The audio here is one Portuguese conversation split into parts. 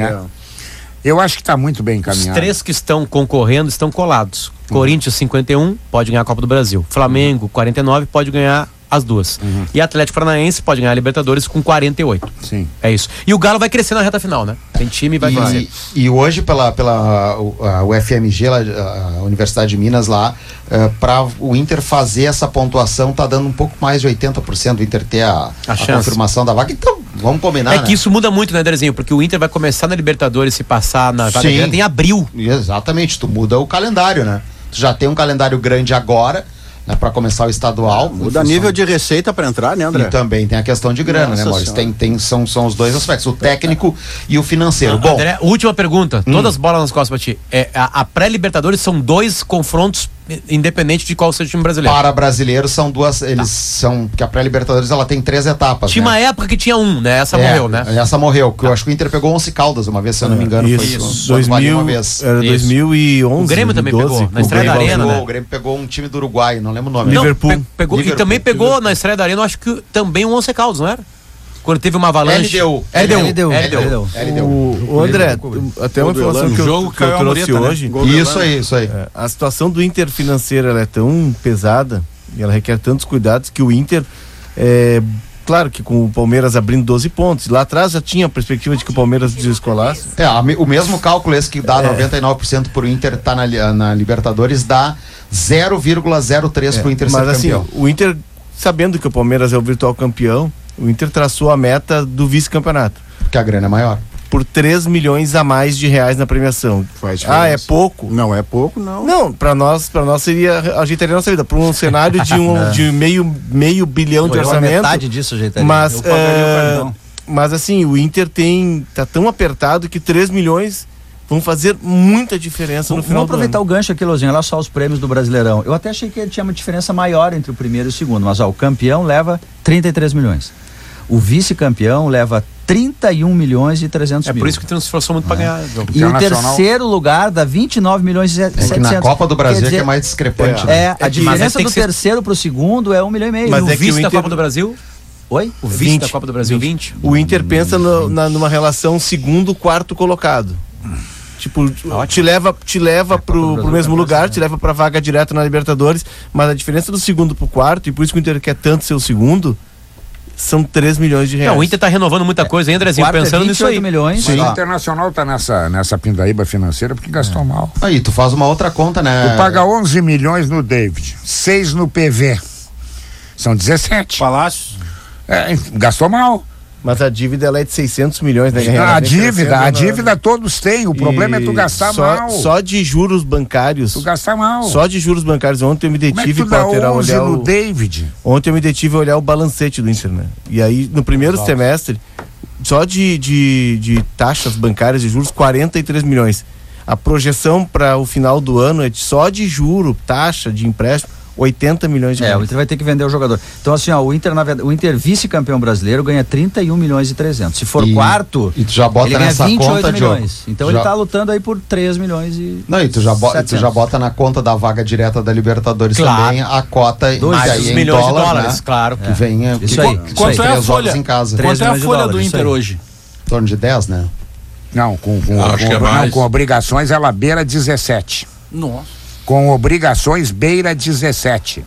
né? Eu acho que está muito bem encaminhado. Os três que estão concorrendo estão colados. Uhum. Corinthians 51 pode ganhar a Copa do Brasil. Flamengo 49 pode ganhar as duas. Uhum. E Atlético Paranaense pode ganhar a Libertadores com 48. Sim. É isso. E o Galo vai crescer na reta final, né? Tem time e vai e, crescer. E hoje, pela, pela a UFMG, a Universidade de Minas lá, eh, para o Inter fazer essa pontuação, tá dando um pouco mais de 80% o Inter ter a, a, a confirmação da vaga. Então, vamos combinar. É né? que isso muda muito, né, Derezinho? Porque o Inter vai começar na Libertadores se passar na vaga em abril. Exatamente, tu muda o calendário, né? Tu já tem um calendário grande agora né, para começar o estadual. Muda função... nível de receita para entrar, né, André? E também tem a questão de grana, Nossa né, Maurício? Tem, tem, são, são os dois aspectos, o técnico e o financeiro. Ah, Bom, André, última pergunta. Hum. Todas as bolas nas costas para ti. É, a, a pré-Libertadores são dois confrontos independente de qual seja o time brasileiro. Para brasileiros são duas, eles tá. são, que a pré-libertadores ela tem três etapas. Tinha né? uma época que tinha um, né? Essa é, morreu, né? Essa morreu, que eu acho que o Inter pegou 11 Caldas uma vez, se eu não me engano, isso, foi isso. 2000, uma vez. Era 2011. O Grêmio também 12, pegou, na estreia da Arena, pegou, né? O Grêmio pegou um time do Uruguai, não lembro o nome. Não, Liverpool. Pe pegou, Liverpool. E também pegou Liverpool. na estreia da Arena, eu acho que também um 11 Caldas, não era? Quando teve uma avalanche. LDU. LDU. LDU. LDU. O, o André, até uma informação que eu, que eu trouxe né? hoje. Isso aí, isso aí. É, a situação do Inter financeira é tão pesada e ela requer tantos cuidados que o Inter é, claro que com o Palmeiras abrindo 12 pontos. Lá atrás já tinha a perspectiva de que o Palmeiras descolasse. É, o mesmo cálculo esse que dá é. 99% para o Inter estar tá na, na Libertadores dá 0,03 é, para o Inter mas, ser assim, campeão. o Inter, sabendo que o Palmeiras é o virtual campeão, o Inter traçou a meta do vice-campeonato. Que a grana é maior. Por 3 milhões a mais de reais na premiação. ah, é pouco? Não é pouco, não. Não, para nós, para nós seria ajeitaria a nossa vida. Para um cenário de um de meio, meio bilhão Pô, de orçamento. metade disso ajeitaria. Mas, é, mas assim, o Inter tem tá tão apertado que 3 milhões vão fazer muita diferença no final Vamos aproveitar o gancho aqui, Lozinho, olha só os prêmios do Brasileirão. Eu até achei que tinha uma diferença maior entre o primeiro e o segundo, mas ó, o campeão leva 33 milhões. O vice-campeão leva 31 milhões e 300 é mil. É por isso que esforçou muito é. para ganhar. E o terceiro lugar dá 29 milhões e 700. É na Copa do Brasil dizer, é que é mais discrepante. É, né? é a é diferença do terceiro para o segundo é um milhão e meio. Mas e o é vice o Inter... da Copa do Brasil? Oi? O vice 20, da Copa do Brasil 20. 20. O Inter pensa no, na, numa relação segundo, quarto colocado. Tipo, Ótimo. te leva, te leva é, pro, pro mesmo lugar, te leva pra vaga direta na Libertadores, mas a diferença do segundo pro quarto, e por isso que o Inter quer tanto ser o segundo, são 3 milhões de reais. Não, o Inter está renovando muita coisa, hein, Andrezinho? É pensando é nisso aí. milhões. Sim. O Internacional está nessa, nessa pindaíba financeira porque gastou é. mal. Aí, tu faz uma outra conta, né? Tu paga 11 milhões no David, 6 no PV. São 17. Palácios. É, gastou mal. Mas a dívida ela é de 600 milhões, né? A dívida, a dívida todos têm. O problema é tu gastar só, mal. Só de juros bancários. Tu gastar mal. Só de juros bancários. Ontem eu me detive para olhar o David. Ontem eu me detive a olhar o balancete do Inter, né? E aí no primeiro Nossa. semestre, só de, de, de taxas bancárias de juros 43 milhões. A projeção para o final do ano é de, só de juro, taxa de empréstimo 80 milhões de reais. É, o Inter vai ter que vender o jogador. Então, assim, ó, o Inter, na verdade, o Inter vice-campeão brasileiro ganha 31 milhões e 300. Se for e, quarto, e tu já bota ele nessa ganha 28 conta, milhões. Então já... ele está lutando aí por 3 milhões e. Não, e tu já, bota, tu já bota na conta da vaga direta da Libertadores claro. também a cota Dois aí milhões dólar, de dólares, né? claro. Que vem. É. Isso aí. Quanto é a folha? Em casa. Quanto é a folha do Inter hoje? Em torno de 10, né? Não, com, com, com, é não, com obrigações ela beira 17. Nossa. Com obrigações beira 17.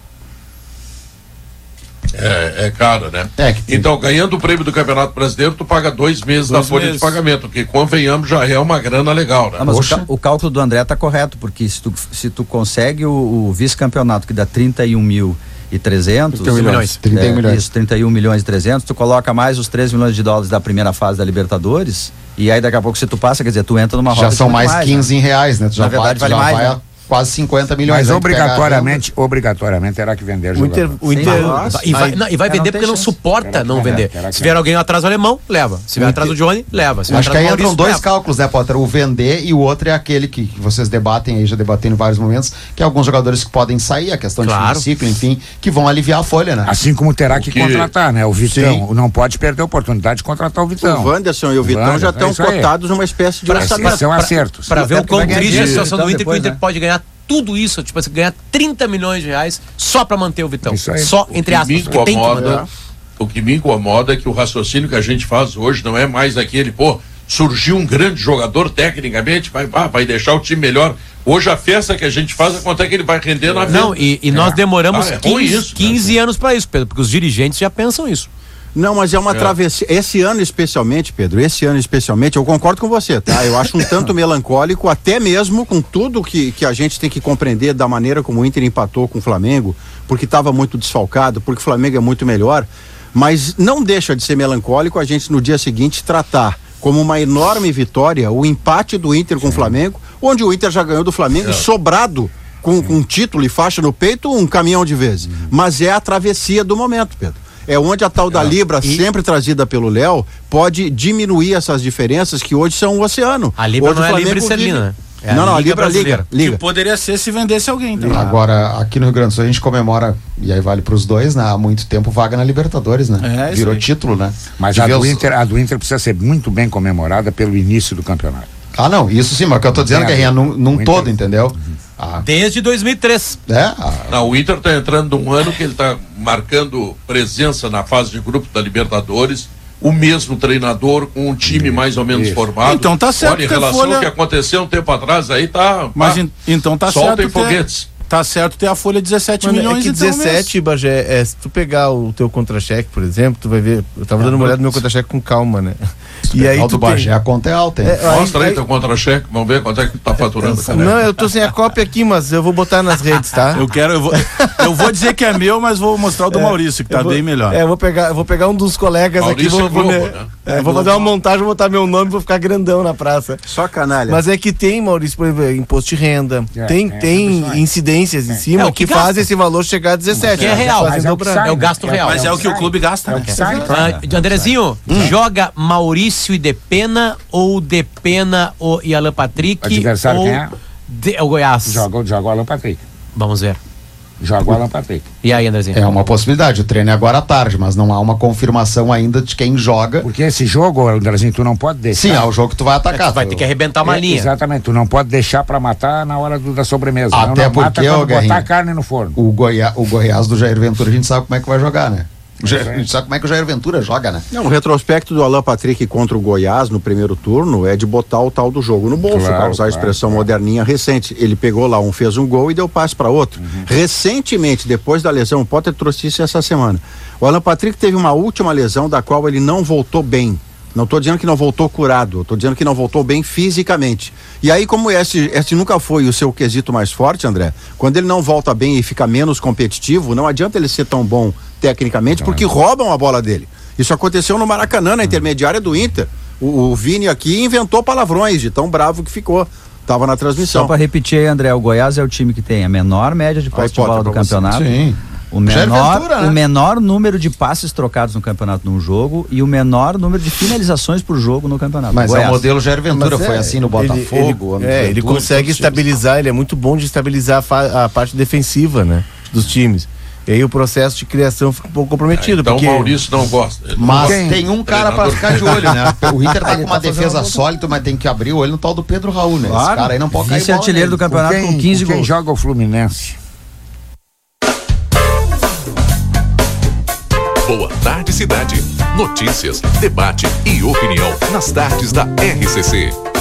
É, é caro, né? É, então, ganhando o prêmio do Campeonato Brasileiro, tu paga dois meses dois da folha meses. de pagamento, que convenhamos já é uma grana legal, né? Ah, mas o, o, cálculo do André tá correto, porque se tu, se tu consegue o, o vice-campeonato que dá 31 mil e 300 31 milhões, 31 é, milhões. Isso, 31 milhões e 300, tu coloca mais os 3 milhões de dólares da primeira fase da Libertadores, e aí daqui a pouco se tu passa, quer dizer, tu entra numa roda Já são mais, mais 15 né? em reais, né? Tu já Na verdade, vai, vale mais, vai né? Quase 50 milhões. Mas obrigatoriamente, obrigatoriamente terá que vender o Inter, o Inter e vai, não, e vai vender porque não suporta não vender. Se vier alguém atrás do alemão, leva. Se vier atrás do Johnny, leva. Se Acho que aí entram dois leva. cálculos, né, Potter? O vender e o outro é aquele que, que vocês debatem aí, já debatem em vários momentos, que é alguns jogadores que podem sair, a questão claro. de ciclo, enfim, que vão aliviar a folha, né? Assim como terá que, que, contratar, né? O Vitão Sim. não pode perder a oportunidade de contratar o Vitão. O Wanderson e o Vitão Wander, já estão é cotados numa espécie de orçamento. São acertos. Para ver o quão triste a situação do Inter, que o Inter pode ganhar tudo isso, tipo, você ganhar 30 milhões de reais só para manter o Vitão. Só, o entre aspas, incomoda, O que me incomoda é que o raciocínio que a gente faz hoje não é mais aquele, pô, surgiu um grande jogador tecnicamente, vai, vai deixar o time melhor. Hoje a festa que a gente faz é quanto é que ele vai render na vida. Não, e, e nós é. demoramos ah, é 15, isso, 15 né? anos para isso, Pedro, porque os dirigentes já pensam isso. Não, mas é uma é. travessia. Esse ano especialmente, Pedro, esse ano especialmente, eu concordo com você, tá? Eu acho um tanto melancólico, até mesmo com tudo que, que a gente tem que compreender da maneira como o Inter empatou com o Flamengo, porque estava muito desfalcado, porque o Flamengo é muito melhor. Mas não deixa de ser melancólico a gente no dia seguinte tratar como uma enorme vitória o empate do Inter com o Flamengo, onde o Inter já ganhou do Flamengo é. sobrado com, com título e faixa no peito um caminhão de vezes. Uhum. Mas é a travessia do momento, Pedro é onde a tal da é. Libra, e... sempre trazida pelo Léo, pode diminuir essas diferenças que hoje são o oceano. A Libra hoje não é Libra Esterlina, né? É não, não, a Libra liga, liga. Que poderia ser se vendesse alguém. Então. Agora, aqui no Rio Grande do Sul a gente comemora, e aí vale para os dois, né? Há muito tempo vaga na Libertadores, né? É, Virou título, né? Mas a do, Inter, a do Inter precisa ser muito bem comemorada pelo início do campeonato. Ah, não, isso sim, mas o que eu tô dizendo, é, Guerrinha, num, num todo, entendeu? Uhum. Ah. Desde 2003. É? Ah. Não, o Inter está entrando num ano que ele está marcando presença na fase de grupo da Libertadores. O mesmo treinador com um time mais ou menos Isso. formado. Então tá certo. Olha, em relação folha... ao que aconteceu um tempo atrás, aí tá. Mas tá, então tá certo. Soltem foguetes tá certo ter a folha 17 Mano, milhões é que 17, Bagé, é, se tu pegar o teu contra-cheque, por exemplo, tu vai ver, eu tava é, dando uma olhada no meu contra-cheque com calma, né? E aí tu Bagé, tem... a conta é alta. É, Mostra aí, aí teu contra-cheque, vamos ver quanto é que tu tá faturando. É, não, eu tô sem a cópia aqui, mas eu vou botar nas redes, tá? eu quero, eu vou, eu vou dizer que é meu, mas vou mostrar o do é, Maurício, que tá vou, bem melhor. É, eu vou pegar, eu vou pegar um dos colegas Maurício aqui, vou, Globo, vou, né? É, vou fazer uma montagem, vou botar meu nome, vou ficar grandão na praça. Só canalha. Mas é que tem, Maurício, por exemplo, imposto de renda, tem, tem incidências em cima que, que faz esse valor chegar a 17. Que é real. É o, é o gasto real. Mas é o que o clube gasta, né? Uh, Andrezinho, hum. joga Maurício e Depena ou Depena e Alan Patrick? O adversário ou quem é? De, o Goiás. Joga, joga o Alan Patrick. Vamos ver. Joga o Alan Patrick. E aí, Andrezinho? É uma possibilidade. O treino é agora à tarde, mas não há uma confirmação ainda de quem joga. Porque esse jogo, Andrezinho, tu não pode deixar. Sim, é o jogo que tu vai atacar. É, tu vai ter que arrebentar uma é, linha. Exatamente. Tu não pode deixar para matar na hora do, da sobremesa. Até não, não porque, mata botar a carne no forno. O, Goiá, o Goiás do Jair Ventura, a gente sabe como é que vai jogar, né? A gente sabe como é que o Jair Ventura joga, né? Não, o retrospecto do Alan Patrick contra o Goiás no primeiro turno é de botar o tal do jogo no bolso, claro, para usar a expressão claro. moderninha recente. Ele pegou lá um, fez um gol e deu passe para outro. Uhum. Recentemente, depois da lesão, o Potter trouxe isso essa semana. O Alan Patrick teve uma última lesão da qual ele não voltou bem. Não estou dizendo que não voltou curado, estou dizendo que não voltou bem fisicamente. E aí, como esse, esse nunca foi o seu quesito mais forte, André, quando ele não volta bem e fica menos competitivo, não adianta ele ser tão bom tecnicamente, porque roubam a bola dele. Isso aconteceu no Maracanã, na intermediária do Inter. O, o Vini aqui inventou palavrões de tão bravo que ficou. Tava na transmissão. Só para repetir aí, André, o Goiás é o time que tem a menor média de posse de bola do campeonato. Sim. O menor, Ventura, né? o menor número de passes trocados no campeonato num jogo e o menor número de finalizações por jogo no campeonato. Mas Goiás. é o modelo Jair Ventura, Mas foi é, assim no Botafogo. Ele, ele, é, ele consegue estabilizar, ele é muito bom de estabilizar a, a parte defensiva, né? Dos times. E aí o processo de criação fica um pouco comprometido. É, então porque... o Maurício não gosta. Mas não tem um cara para ficar de olho, né? O Inter tá com uma tá defesa sólida, mas tem que abrir o olho no tal do Pedro Raul, né? Claro. Esse cara aí não pode Vice cair artilheiro do campeonato com, quem, com 15 gols. Quem joga o Fluminense? Boa tarde, cidade. Notícias, debate e opinião nas tardes da RCC.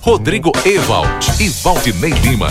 Rodrigo Ewald e Valdinei Lima.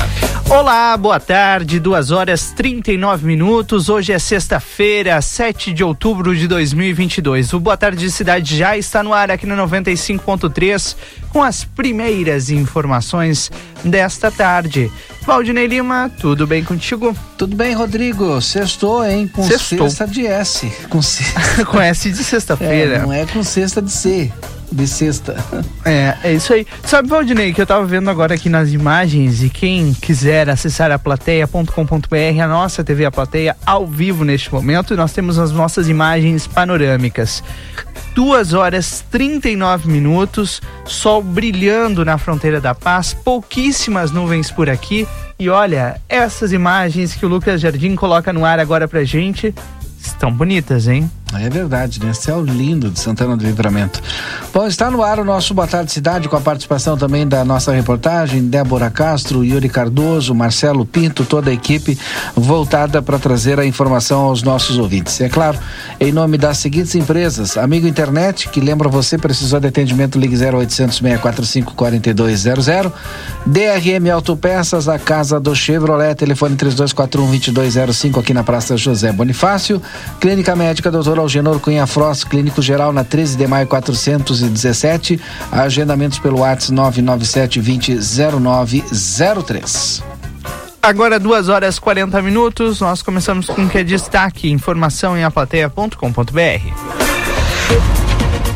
Olá, boa tarde, 2 horas 39 minutos. Hoje é sexta-feira, 7 de outubro de 2022. O Boa Tarde Cidade já está no ar aqui no 95.3 com as primeiras informações desta tarde. Valdinei Lima, tudo bem contigo? Tudo bem, Rodrigo. Sextou, hein? Com Sextou. sexta de S. Com, se... com S de sexta-feira. É, não é com sexta de C de sexta. É, é isso aí. Sabe, Valdinei, que eu tava vendo agora aqui nas imagens e quem quiser acessar a plateia.com.br, a nossa TV A Plateia, ao vivo neste momento, nós temos as nossas imagens panorâmicas. 2 horas 39 minutos, sol brilhando na fronteira da paz, pouquíssimas nuvens por aqui. E olha, essas imagens que o Lucas Jardim coloca no ar agora pra gente estão bonitas, hein? É verdade, né? Céu lindo de Santana do Livramento. Bom, está no ar o nosso Boa Tarde Cidade, com a participação também da nossa reportagem, Débora Castro, Yuri Cardoso, Marcelo Pinto, toda a equipe voltada para trazer a informação aos nossos ouvintes. É claro, em nome das seguintes empresas: Amigo Internet, que lembra você, precisou de atendimento, ligue 0800 645 4200. DRM Autopeças, a casa do Chevrolet, telefone 3241 2205 aqui na Praça José Bonifácio. Clínica Médica Doutor Algenor Cunha Frost, Clínico Geral, na 13 de maio 417. Agendamentos pelo WhatsApp 997 20 0903. Agora, duas horas 40 minutos, nós começamos com o que é destaque, informação em aplateia.com.br.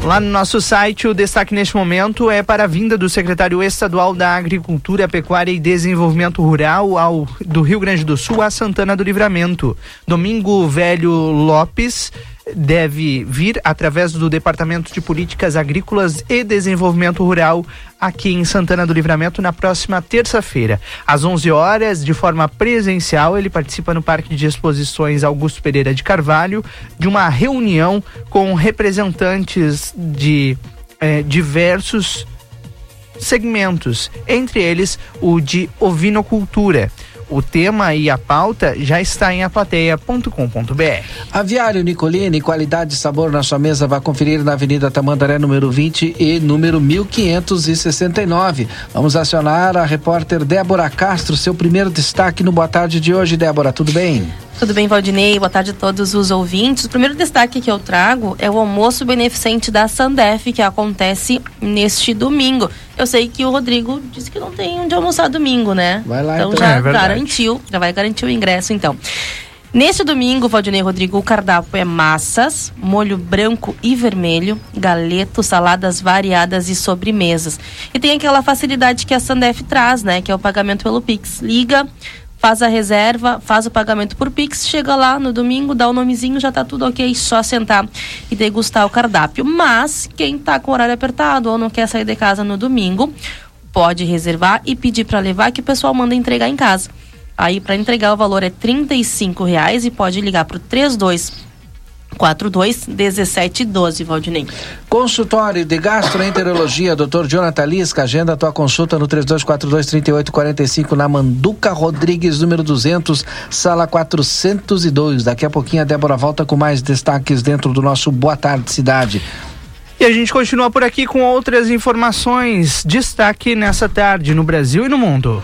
Lá no nosso site, o destaque neste momento é para a vinda do secretário estadual da Agricultura, Pecuária e Desenvolvimento Rural ao, do Rio Grande do Sul a Santana do Livramento. Domingo Velho Lopes deve vir através do Departamento de Políticas Agrícolas e Desenvolvimento Rural aqui em Santana do Livramento na próxima terça-feira, às 11 horas, de forma presencial. Ele participa no Parque de Exposições Augusto Pereira de Carvalho de uma reunião com representantes de eh, diversos segmentos, entre eles o de ovinocultura. O tema e a pauta já está em aplateia.com.br. Aviário Nicolini, qualidade e sabor na sua mesa, vá conferir na Avenida Tamandaré, número 20 e número 1569. Vamos acionar a repórter Débora Castro, seu primeiro destaque no Boa Tarde de hoje. Débora, tudo bem? Tudo bem, Valdinei? Boa tarde a todos os ouvintes. O primeiro destaque que eu trago é o almoço beneficente da Sandef, que acontece neste domingo. Eu sei que o Rodrigo disse que não tem onde almoçar domingo, né? Vai lá, então. então. já É garantiu, já vai garantir o ingresso, então. Neste domingo, Valdinei e Rodrigo, o cardápio é massas, molho branco e vermelho, galeto, saladas variadas e sobremesas. E tem aquela facilidade que a Sandef traz, né? Que é o pagamento pelo Pix. Liga, faz a reserva, faz o pagamento por Pix, chega lá no domingo, dá o nomezinho, já tá tudo ok, só sentar e degustar o cardápio. Mas quem tá com horário apertado ou não quer sair de casa no domingo, pode reservar e pedir para levar que o pessoal manda entregar em casa. Aí para entregar o valor é 35 reais e pode ligar pro 32 42 1712, Valdinei. Consultório de Gastroenterologia, Dr. Jonathan Lisca, agenda tua consulta no 3242-3845 na Manduca Rodrigues, número 200, sala 402. Daqui a pouquinho a Débora volta com mais destaques dentro do nosso Boa Tarde Cidade. E a gente continua por aqui com outras informações. Destaque nessa tarde no Brasil e no mundo.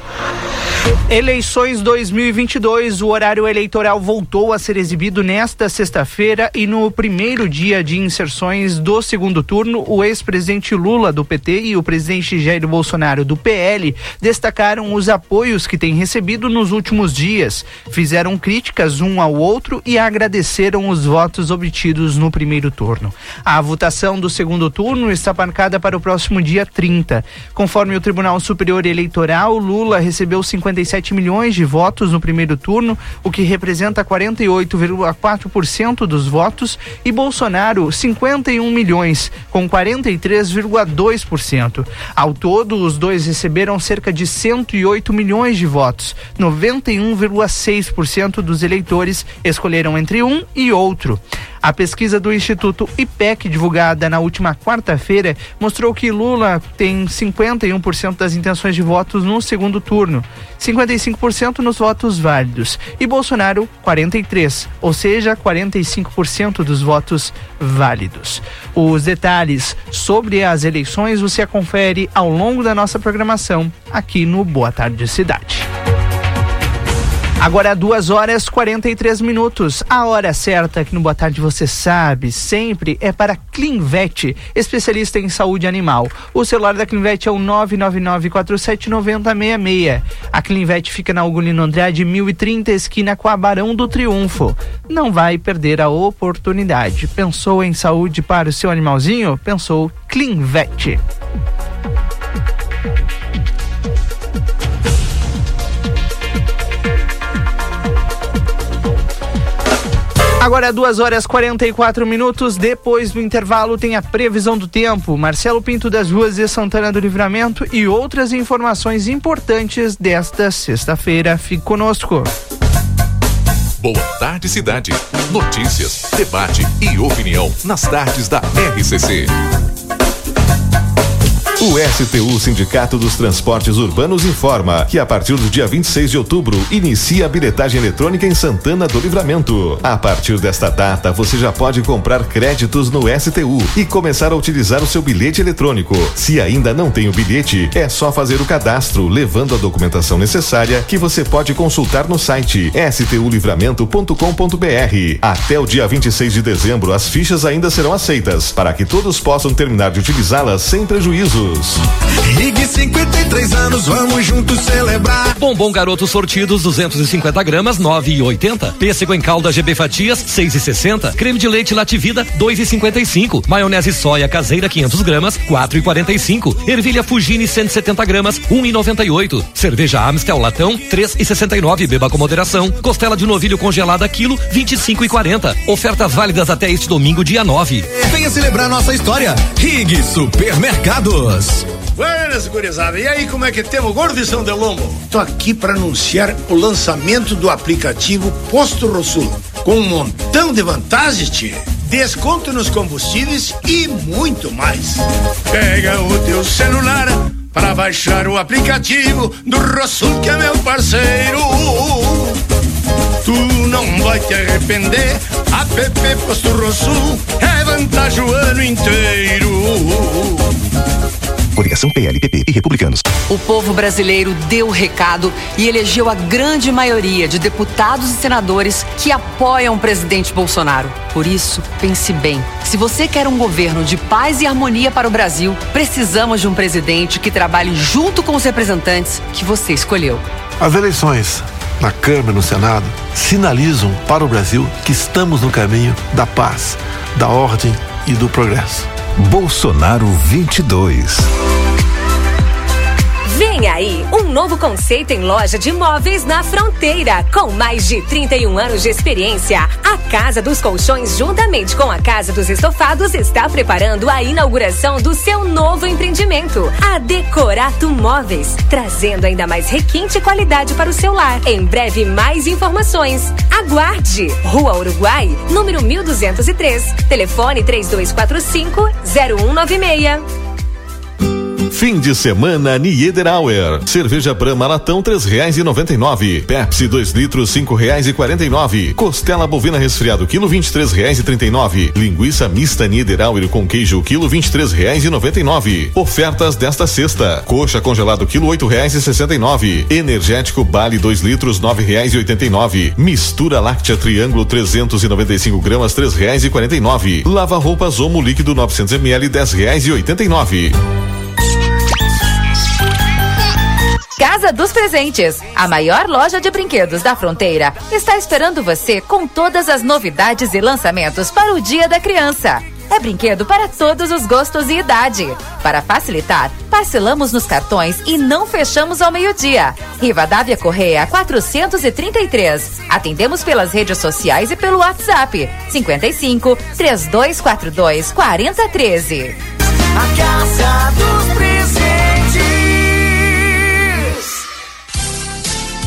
Eleições 2022, o horário eleitoral voltou a ser exibido nesta sexta-feira e no primeiro dia de inserções do segundo turno, o ex-presidente Lula do PT e o presidente Jair Bolsonaro do PL destacaram os apoios que têm recebido nos últimos dias, fizeram críticas um ao outro e agradeceram os votos obtidos no primeiro turno. A votação do segundo turno está marcada para o próximo dia 30. Conforme o Tribunal Superior Eleitoral, Lula recebeu 57 milhões de votos no primeiro turno, o que representa 48,4% dos votos, e Bolsonaro 51 milhões, com 43,2%. Ao todo, os dois receberam cerca de 108 milhões de votos. 91,6% dos eleitores escolheram entre um e outro. A pesquisa do Instituto IPEC, divulgada na última quarta-feira, mostrou que Lula tem 51% das intenções de votos no segundo turno, 55% nos votos válidos, e Bolsonaro 43%, ou seja, 45% dos votos válidos. Os detalhes sobre as eleições você confere ao longo da nossa programação aqui no Boa Tarde Cidade. Agora, duas horas 43 minutos. A hora certa que no Boa Tarde você sabe, sempre é para Clinvet, especialista em saúde animal. O celular da Clinvet é o 999479066. A Clinvet fica na Ugolino Andrade 1030, esquina com a Barão do Triunfo. Não vai perder a oportunidade. Pensou em saúde para o seu animalzinho? Pensou Clinvet. Agora, duas horas 44 minutos. Depois do intervalo, tem a previsão do tempo. Marcelo Pinto das Ruas de Santana do Livramento e outras informações importantes desta sexta-feira. Fique conosco. Boa tarde, cidade. Notícias, debate e opinião nas tardes da RCC. O STU Sindicato dos Transportes Urbanos informa que a partir do dia 26 de outubro inicia a bilhetagem eletrônica em Santana do Livramento. A partir desta data, você já pode comprar créditos no STU e começar a utilizar o seu bilhete eletrônico. Se ainda não tem o bilhete, é só fazer o cadastro, levando a documentação necessária que você pode consultar no site stulivramento.com.br. Até o dia 26 de dezembro, as fichas ainda serão aceitas para que todos possam terminar de utilizá-las sem prejuízo. Rig 53 anos, vamos juntos celebrar. Bombom Garoto sortidos 250 gramas, 9,80. Pêssego em calda GB Fatias, 6,60. Creme de leite Lativida, 2,55. Maionese soia caseira 500 gramas, 4,45. Ervilha Fugini 170 gramas, 1,98. Cerveja Amstel latão, 3,69. Beba com moderação. Costela de novilho congelada quilo, 25,40. Ofertas válidas até este domingo, dia 9. Venha celebrar nossa história. Rig Supermercados. Buenas, gurizada. E aí, como é que temos, gordo de São Delombo? Tô aqui para anunciar o lançamento do aplicativo Posto Rosul, com um montão de vantagens, tchê. Desconto nos combustíveis e muito mais. Pega o teu celular para baixar o aplicativo do Rosul, que é meu parceiro. Tu não vai te arrepender. App Posto Rosul é vantagem o ano inteiro. Coligação PLPP e Republicanos. O povo brasileiro deu o recado e elegeu a grande maioria de deputados e senadores que apoiam o presidente Bolsonaro. Por isso, pense bem. Se você quer um governo de paz e harmonia para o Brasil, precisamos de um presidente que trabalhe junto com os representantes que você escolheu. As eleições na Câmara e no Senado sinalizam para o Brasil que estamos no caminho da paz, da ordem e do progresso. Bolsonaro 22. Aí um novo conceito em loja de móveis na fronteira. Com mais de 31 anos de experiência, a Casa dos Colchões, juntamente com a Casa dos Estofados, está preparando a inauguração do seu novo empreendimento, a Decorato Móveis, trazendo ainda mais requinte e qualidade para o seu lar. Em breve, mais informações. Aguarde! Rua Uruguai, número 1203. Telefone 3245 0196. Fim de semana Niederauer. Cerveja Brahma latão três reais e noventa e nove. Pepsi dois litros cinco reais e quarenta e nove. Costela bovina resfriado quilo vinte e três reais e trinta e nove. Linguiça mista Niederauer com queijo quilo vinte e três reais e noventa e nove. Ofertas desta sexta. Coxa congelado quilo oito reais e sessenta e nove. Energético Bali dois litros nove reais e oitenta e nove. Mistura láctea Triângulo trezentos e noventa e cinco gramas três reais e quarenta e nove. Lava roupas Omo líquido 900 ml dez reais e oitenta e nove. Casa dos Presentes, a maior loja de brinquedos da fronteira, está esperando você com todas as novidades e lançamentos para o Dia da Criança. É brinquedo para todos os gostos e idade. Para facilitar, parcelamos nos cartões e não fechamos ao meio-dia. Rivadavia Correia 433. Atendemos pelas redes sociais e pelo WhatsApp 55 3242 4013. A Casa dos Presentes.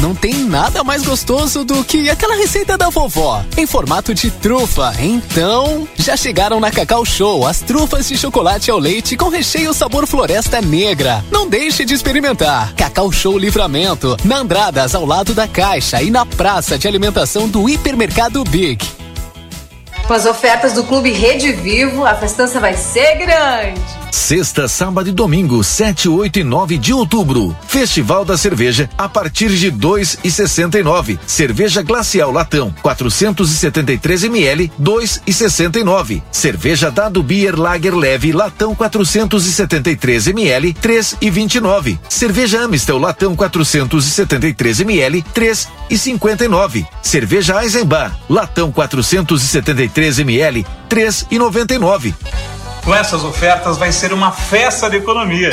Não tem nada mais gostoso do que aquela receita da vovó, em formato de trufa. Então, já chegaram na Cacau Show as trufas de chocolate ao leite com recheio sabor floresta negra. Não deixe de experimentar. Cacau Show Livramento, na Andradas, ao lado da Caixa e na praça de alimentação do Hipermercado Big. Com as ofertas do Clube Rede Vivo, a festança vai ser grande. Sexta, sábado e domingo, 7, 8 e 9 de outubro. Festival da Cerveja a partir de dois e sessenta e nove. Cerveja Glacial Latão, 473 ml, dois e sessenta e nove. Cerveja Dado Beer Lager Leve Latão 473 ml, três e vinte e nove. Cerveja Amistel Latão 473 ml, três e cinquenta e nove. Cerveja Eisenbahn Latão 473 ml, três e noventa e nove. Com essas ofertas vai ser uma festa de economia.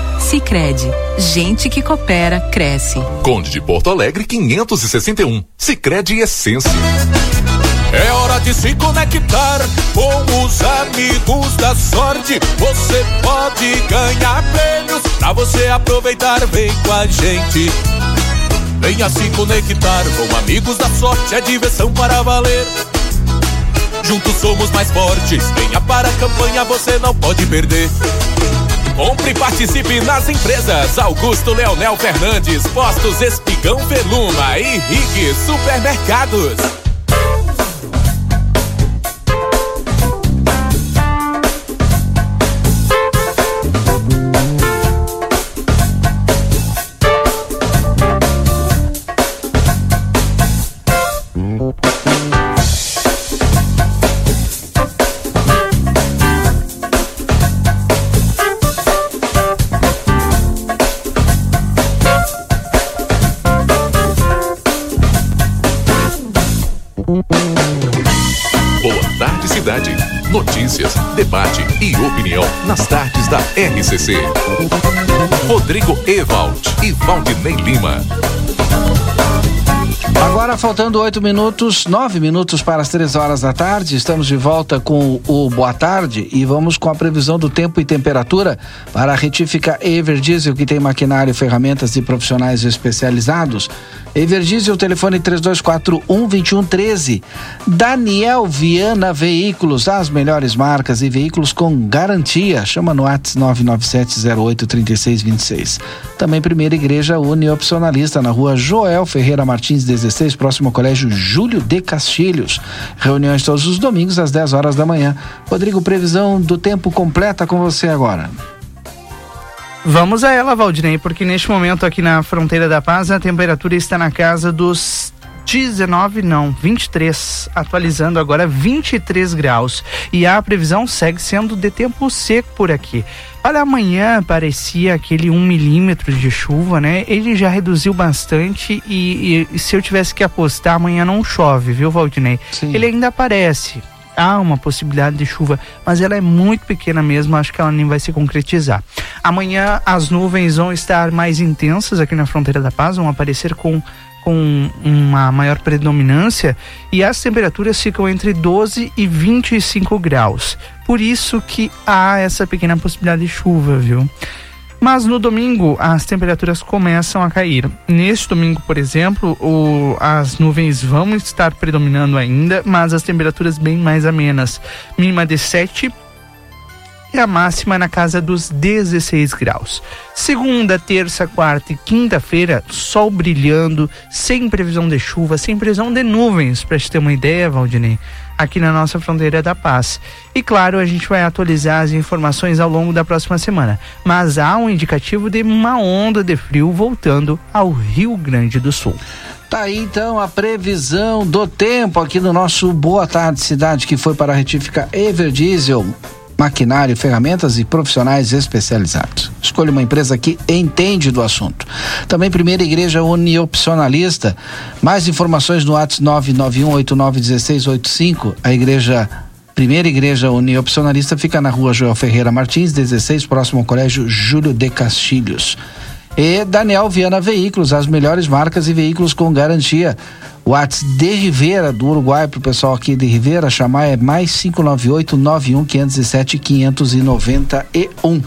Sicredi, gente que coopera cresce. Conde de Porto Alegre 561. Sicredi Essência. É hora de se conectar com os amigos da sorte. Você pode ganhar prêmios pra você aproveitar. Vem com a gente. Venha se conectar com amigos da sorte. É diversão para valer. Juntos somos mais fortes. Venha para a campanha, você não pode perder. Compre e participe nas empresas Augusto Leonel Fernandes, Postos Espigão Veluma e Rig Supermercados. RCC. Rodrigo Ewald e Valdinei Lima. Agora faltando oito minutos, nove minutos para as três horas da tarde, estamos de volta com o Boa Tarde e vamos com a previsão do tempo e temperatura para a retífica Everdiesel, que tem maquinário, ferramentas e profissionais especializados. Everdiesel, telefone 3241-2113. Daniel Viana Veículos, as melhores marcas e veículos com garantia. Chama no WhatsApp 997083626. Também Primeira Igreja Uniopcionalista, na rua Joel Ferreira Martins 16, próximo ao Colégio Júlio de Castilhos. Reuniões todos os domingos às 10 horas da manhã. Rodrigo, previsão do tempo completa com você agora. Vamos a ela, Valdinei, porque neste momento aqui na fronteira da paz a temperatura está na casa dos 19, não, 23, atualizando agora 23 graus. E a previsão segue sendo de tempo seco por aqui. Olha, amanhã parecia aquele um milímetro de chuva, né? Ele já reduziu bastante e, e se eu tivesse que apostar, amanhã não chove, viu, Valdinei? Sim. Ele ainda aparece. Há uma possibilidade de chuva, mas ela é muito pequena mesmo, acho que ela nem vai se concretizar. Amanhã as nuvens vão estar mais intensas aqui na fronteira da paz, vão aparecer com com uma maior predominância e as temperaturas ficam entre 12 e 25 graus. Por isso que há essa pequena possibilidade de chuva, viu? Mas no domingo as temperaturas começam a cair. Neste domingo, por exemplo, o, as nuvens vão estar predominando ainda, mas as temperaturas bem mais amenas. Mínima de 7 e a máxima na casa dos 16 graus. Segunda, terça, quarta e quinta-feira, sol brilhando, sem previsão de chuva, sem previsão de nuvens, para te ter uma ideia, Valdinei, aqui na nossa fronteira da paz. E claro, a gente vai atualizar as informações ao longo da próxima semana, mas há um indicativo de uma onda de frio voltando ao Rio Grande do Sul. Tá aí então a previsão do tempo aqui no nosso Boa Tarde Cidade, que foi para a retífica Everdiesel maquinário, ferramentas e profissionais especializados. Escolha uma empresa que entende do assunto. Também Primeira Igreja Uniopcionalista. Mais informações no WhatsApp 991891685. A igreja Primeira Igreja Uniopcionalista fica na rua Joel Ferreira Martins, 16, próximo ao Colégio Júlio de Castilhos. E Daniel Viana Veículos, as melhores marcas e veículos com garantia. Whats de Rivera, do Uruguai, para o pessoal aqui de Rivera, chamar é mais 598 91 507 591.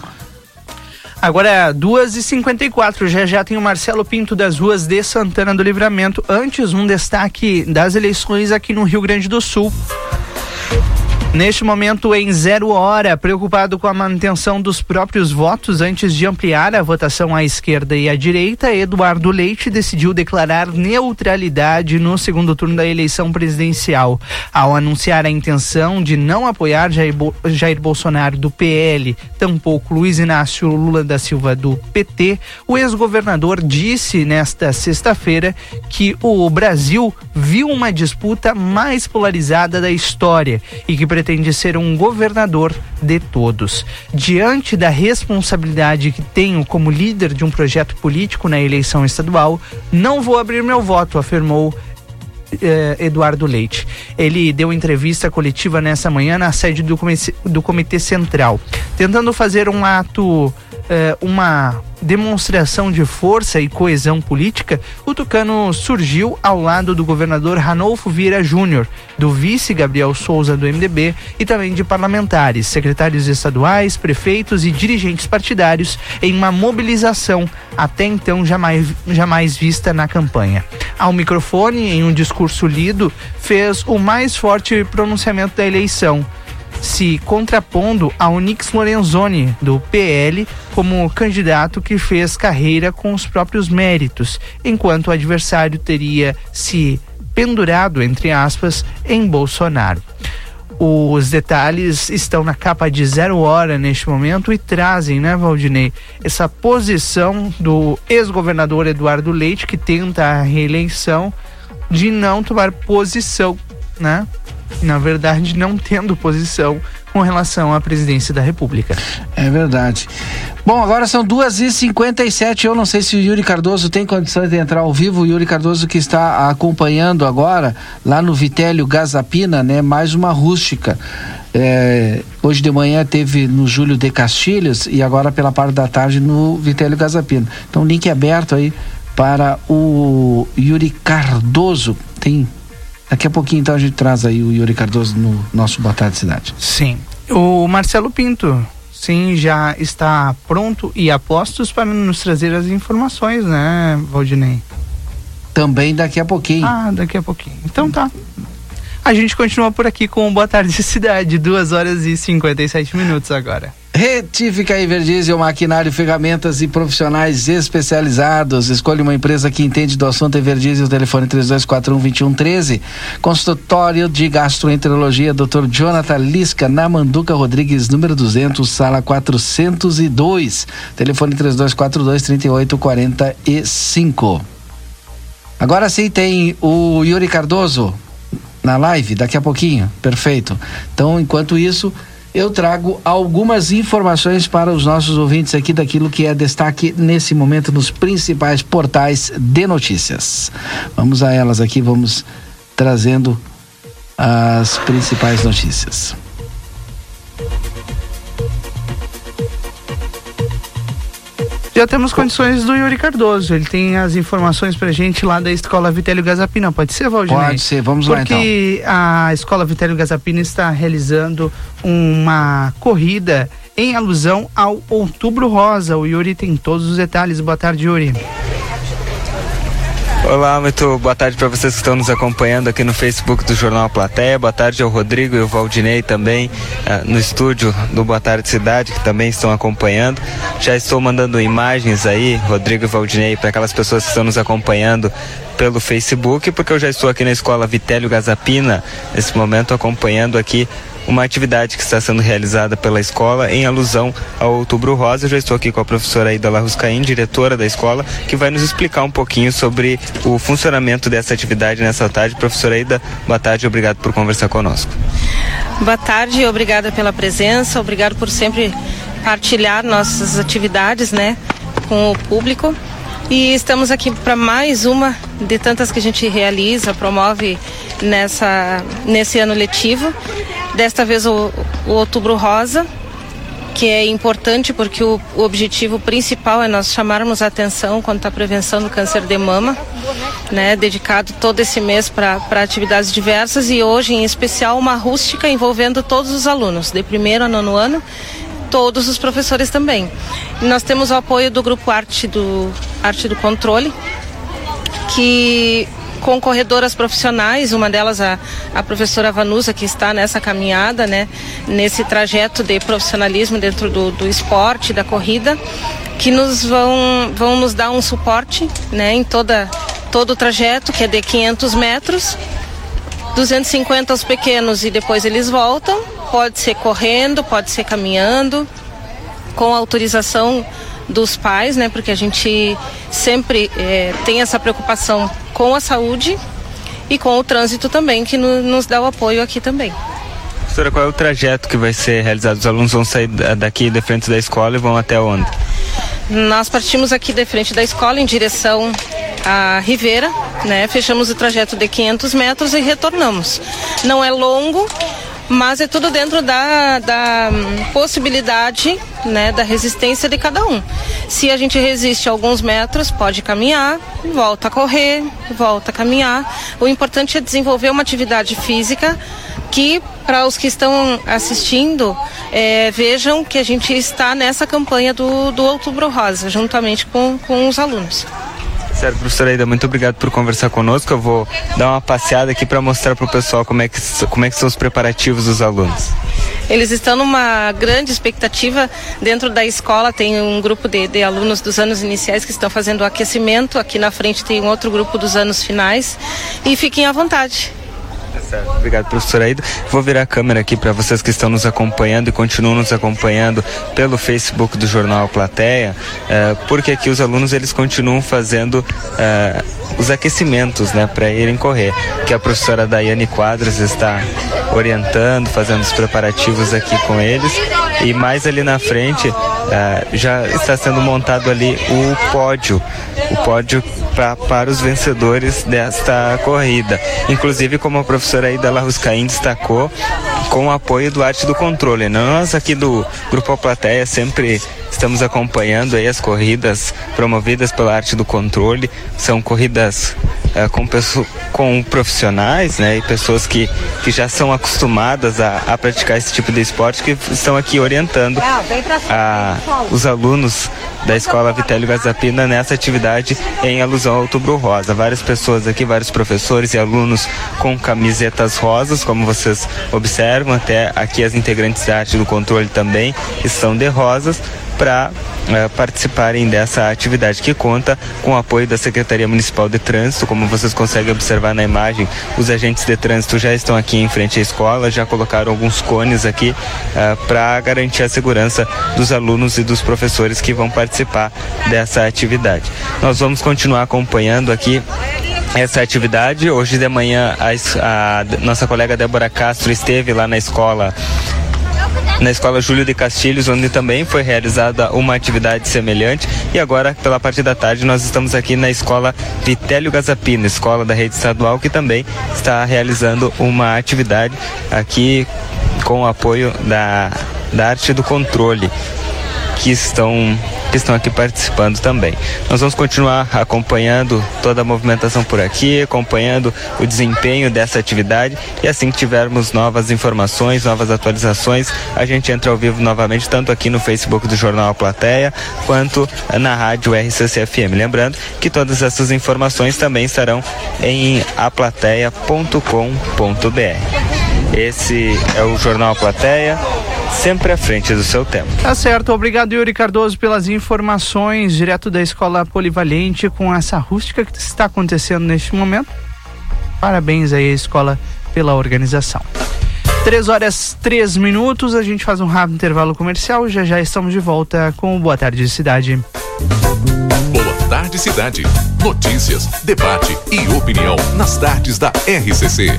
Agora, 2h54, já já tem o Marcelo Pinto das ruas de Santana do Livramento. Antes, um destaque das eleições aqui no Rio Grande do Sul. Neste momento, em zero hora, preocupado com a manutenção dos próprios votos antes de ampliar a votação à esquerda e à direita, Eduardo Leite decidiu declarar neutralidade no segundo turno da eleição presidencial. Ao anunciar a intenção de não apoiar Jair, Bo Jair Bolsonaro do PL, tampouco Luiz Inácio Lula da Silva do PT, o ex-governador disse nesta sexta-feira que o Brasil viu uma disputa mais polarizada da história e que pretende ser um governador de todos. Diante da responsabilidade que tenho como líder de um projeto político na eleição estadual, não vou abrir meu voto, afirmou eh, Eduardo Leite. Ele deu entrevista coletiva nessa manhã na sede do do comitê Central, tentando fazer um ato, eh, uma demonstração de força e coesão política, o Tucano surgiu ao lado do governador Ranolfo Vieira Júnior, do vice Gabriel Souza do MDB e também de parlamentares, secretários estaduais, prefeitos e dirigentes partidários em uma mobilização até então jamais, jamais vista na campanha. Ao microfone, em um discurso lido, fez o mais forte pronunciamento da eleição se contrapondo a Onix Lorenzoni, do PL, como candidato que fez carreira com os próprios méritos, enquanto o adversário teria se pendurado, entre aspas, em Bolsonaro. Os detalhes estão na capa de Zero Hora neste momento e trazem, né, Valdinei, essa posição do ex-governador Eduardo Leite, que tenta a reeleição, de não tomar posição, né? Na verdade, não tendo posição com relação à presidência da República. É verdade. Bom, agora são duas e cinquenta e sete. Eu não sei se o Yuri Cardoso tem condições de entrar ao vivo. O Yuri Cardoso que está acompanhando agora lá no Vitélio Gazapina, né? Mais uma rústica. É, hoje de manhã teve no Júlio de Castilhos e agora pela parte da tarde no Vitélio Gazapina. Então, link aberto aí para o Yuri Cardoso. Tem Daqui a pouquinho então a gente traz aí o Yuri Cardoso no nosso Boa Tarde Cidade. Sim. O Marcelo Pinto, sim, já está pronto e a postos para nos trazer as informações, né, Valdinei? Também daqui a pouquinho. Ah, daqui a pouquinho. Então tá. A gente continua por aqui com Boa Tarde Cidade, 2 horas e 57 minutos agora. Retífica Everdiesel, maquinário, ferramentas e profissionais especializados. Escolha uma empresa que entende do assunto Everdiesel, telefone 3241-2113. Consultório de Gastroenterologia, Dr. Jonathan Lisca, na Manduca Rodrigues, número 200, sala 402. Telefone 3242-3845. Agora sim tem o Yuri Cardoso na live, daqui a pouquinho. Perfeito. Então, enquanto isso eu trago algumas informações para os nossos ouvintes aqui daquilo que é destaque nesse momento nos principais portais de notícias. Vamos a elas aqui, vamos trazendo as principais notícias. Já temos condições do Yuri Cardoso. Ele tem as informações pra gente lá da Escola Vitélio Gazapina. Pode ser, Valdinei? Pode ser, vamos Porque lá então. Porque a Escola Vitélio Gazapina está realizando uma corrida em alusão ao Outubro Rosa. O Yuri tem todos os detalhes. Boa tarde, Yuri. Olá, muito boa tarde para vocês que estão nos acompanhando aqui no Facebook do Jornal Platéia. Boa tarde ao Rodrigo e ao Valdinei também uh, no estúdio do Boa Tarde Cidade, que também estão acompanhando. Já estou mandando imagens aí, Rodrigo e Valdinei, para aquelas pessoas que estão nos acompanhando pelo Facebook, porque eu já estou aqui na escola Vitélio Gazapina, nesse momento acompanhando aqui uma atividade que está sendo realizada pela escola em alusão ao Outubro Rosa. Eu já estou aqui com a professora Aida Larruscaim, diretora da escola, que vai nos explicar um pouquinho sobre o funcionamento dessa atividade nessa tarde. Professora Aida, boa tarde obrigado por conversar conosco. Boa tarde, obrigada pela presença, obrigado por sempre partilhar nossas atividades, né, com o público. E estamos aqui para mais uma de tantas que a gente realiza, promove nessa, nesse ano letivo. Desta vez o, o Outubro Rosa, que é importante porque o, o, objetivo principal é nós chamarmos a atenção quanto à prevenção do câncer de mama, né, dedicado todo esse mês para atividades diversas e hoje em especial uma rústica envolvendo todos os alunos, de primeiro a nono ano, todos os professores também. Nós temos o apoio do grupo Arte do Arte do Controle, que com corredoras profissionais, uma delas a, a professora Vanusa, que está nessa caminhada, né, nesse trajeto de profissionalismo dentro do, do esporte, da corrida, que nos vão, vão nos dar um suporte né, em toda, todo o trajeto, que é de 500 metros, 250 aos pequenos e depois eles voltam. Pode ser correndo, pode ser caminhando, com autorização dos pais, né? Porque a gente sempre eh, tem essa preocupação com a saúde e com o trânsito também, que no- nos dá o apoio aqui também. Professora, qual é o trajeto que vai ser realizado? Os alunos vão sair da- daqui de frente da escola e vão até onde? Nós partimos aqui de frente da escola em direção à Ribeira, né? Fechamos o trajeto de 500 metros e retornamos. Não é longo, mas é tudo dentro da, da possibilidade, né? Da resistência de cada um. Se a gente resiste alguns metros, pode caminhar, volta a correr, volta a caminhar. O importante é desenvolver uma atividade física que para os que estão assistindo eh, vejam que a gente está nessa campanha do, do Outubro Rosa, juntamente com, com os alunos. Certo, professora Aida, muito obrigado por conversar conosco. Eu vou dar uma passeada aqui para mostrar para o pessoal como é, que, como é que são os preparativos dos alunos. Eles estão numa grande expectativa dentro da escola. Tem um grupo de, de alunos dos anos iniciais que estão fazendo o aquecimento. Aqui na frente tem um outro grupo dos anos finais. E fiquem à vontade. Certo. Obrigado, professora Aida. Vou virar a câmera aqui para vocês que estão nos acompanhando e continuam nos acompanhando pelo Facebook do Jornal Plateia, eh, porque aqui os alunos eles continuam fazendo eh, os aquecimentos, né, para irem correr. Que a professora Daiane Quadros está orientando, fazendo os preparativos aqui com eles. E mais ali na frente eh, já está sendo montado ali o pódio, o pódio pra, para os vencedores desta corrida. Inclusive, como a professora Ida Larruscaim destacou, com o apoio do Arte do Controle. né? Nós aqui do Grupo Plateia sempre estamos acompanhando aí as corridas promovidas pela Arte do Controle. São corridas eh, com, com profissionais né, e pessoas que, que já são acostumadas a, a praticar esse tipo de esporte que estão aqui orientando a, os alunos da Escola Vitélio Gazapina nessa atividade em alusão ao Outubro Rosa. Várias pessoas aqui, vários professores e alunos com camisetas rosas, como vocês observam, até aqui as integrantes da arte do controle também estão de rosas para participarem dessa atividade que conta com o apoio da Secretaria Municipal de Trânsito. Como vocês conseguem observar na imagem, os agentes de trânsito já estão aqui em frente à escola, já colocaram alguns cones aqui para garantir a segurança dos alunos e dos professores que vão participar dessa atividade. Nós vamos continuar acompanhando aqui essa atividade. Hoje de manhã a, a nossa colega Débora Castro esteve lá na escola na Escola Júlio de Castilhos, onde também foi realizada uma atividade semelhante. E agora, pela parte da tarde, nós estamos aqui na Escola Vitélio Gazapino, escola da rede estadual, que também está realizando uma atividade aqui com o apoio da, da arte do controle que estão que estão aqui participando também. Nós vamos continuar acompanhando toda a movimentação por aqui, acompanhando o desempenho dessa atividade e assim que tivermos novas informações, novas atualizações, a gente entra ao vivo novamente tanto aqui no Facebook do Jornal A Plateia quanto na rádio RCCFM. Lembrando que todas essas informações também estarão em aplateia.com.br. Esse é o Jornal A Plateia, sempre à frente do seu tempo. Tá certo, obrigado Yuri Cardoso pelas informações direto da Escola Polivalente com essa rústica que está acontecendo neste momento. Parabéns aí à escola pela organização. Três horas, três minutos, a gente faz um rápido intervalo comercial, já já estamos de volta com o Boa Tarde Cidade. Boa tarde, cidade. Notícias, debate e opinião nas tardes da RCC.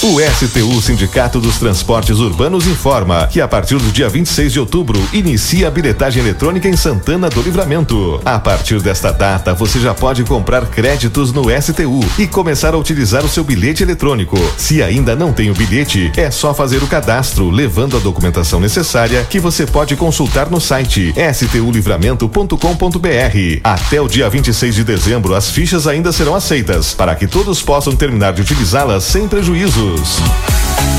O STU Sindicato dos Transportes Urbanos informa que a partir do dia 26 de outubro inicia a bilhetagem eletrônica em Santana do Livramento. A partir desta data, você já pode comprar créditos no STU e começar a utilizar o seu bilhete eletrônico. Se ainda não tem o bilhete, é só fazer o cadastro, levando a documentação necessária que você pode consultar no site stulivramento.com.br. Até o dia 26 de dezembro, as fichas ainda serão aceitas para que todos possam terminar de utilizá-las sem prejuízo. News.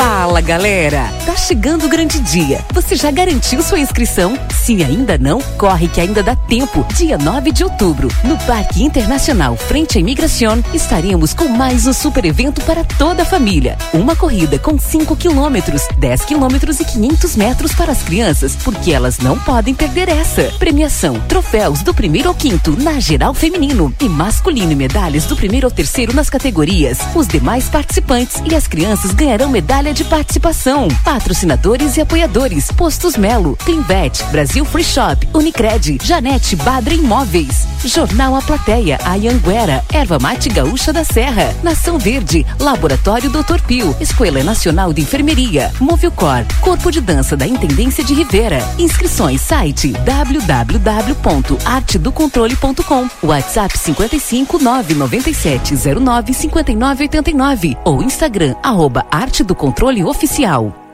Fala galera! Tá chegando o grande dia. Você já garantiu sua inscrição? Se ainda não, corre que ainda dá tempo. Dia 9 de outubro, no Parque Internacional Frente à Imigração, estaremos com mais um super evento para toda a família. Uma corrida com 5 quilômetros, 10 quilômetros e 500 metros para as crianças, porque elas não podem perder essa. Premiação: troféus do primeiro ao quinto na geral feminino e masculino e medalhas do primeiro ao terceiro nas categorias. Os demais participantes e as crianças ganharão medalha de participação. Patrocinadores e apoiadores: Postos Melo, Clinvet, Brasil Free Shop, Unicred, Janete Badra Imóveis, Jornal A Plateia, Ayanguera, Erva Mate Gaúcha da Serra, Nação Verde, Laboratório Dr. Pio, Escola Nacional de Enfermeria, Movilcor, Corpo de Dança da Intendência de Rivera. Inscrições site www.artedocontrole.com, WhatsApp 55 997 09 59 89 ou Instagram arroba Arte do Controle Oficial.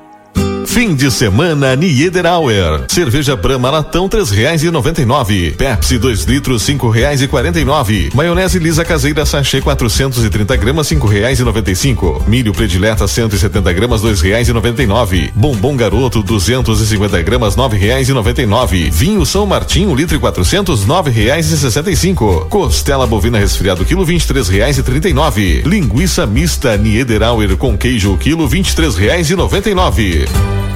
Fim de semana Niederauer. Cerveja Brahma latão três reais e noventa e nove. Pepsi 2 litros cinco reais e quarenta e nove. Maionese lisa caseira sachê 430 gramas cinco reais e noventa e cinco. Milho predileta 170 gramas dois reais e noventa e nove. Bombom garoto 250 gramas nove reais e noventa e nove. Vinho São Martinho litro e quatrocentos nove reais e sessenta e cinco. Costela bovina resfriado quilo vinte três reais e trinta e nove. Linguiça mista Niederauer com queijo quilo vinte três reais e noventa e nove. you.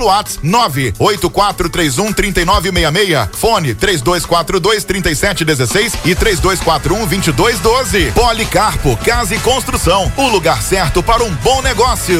WhatsApp 98431 3966. Fone 3242 3716 e 3241 2212. Policarpo Casa e Construção. O lugar certo para um bom negócio.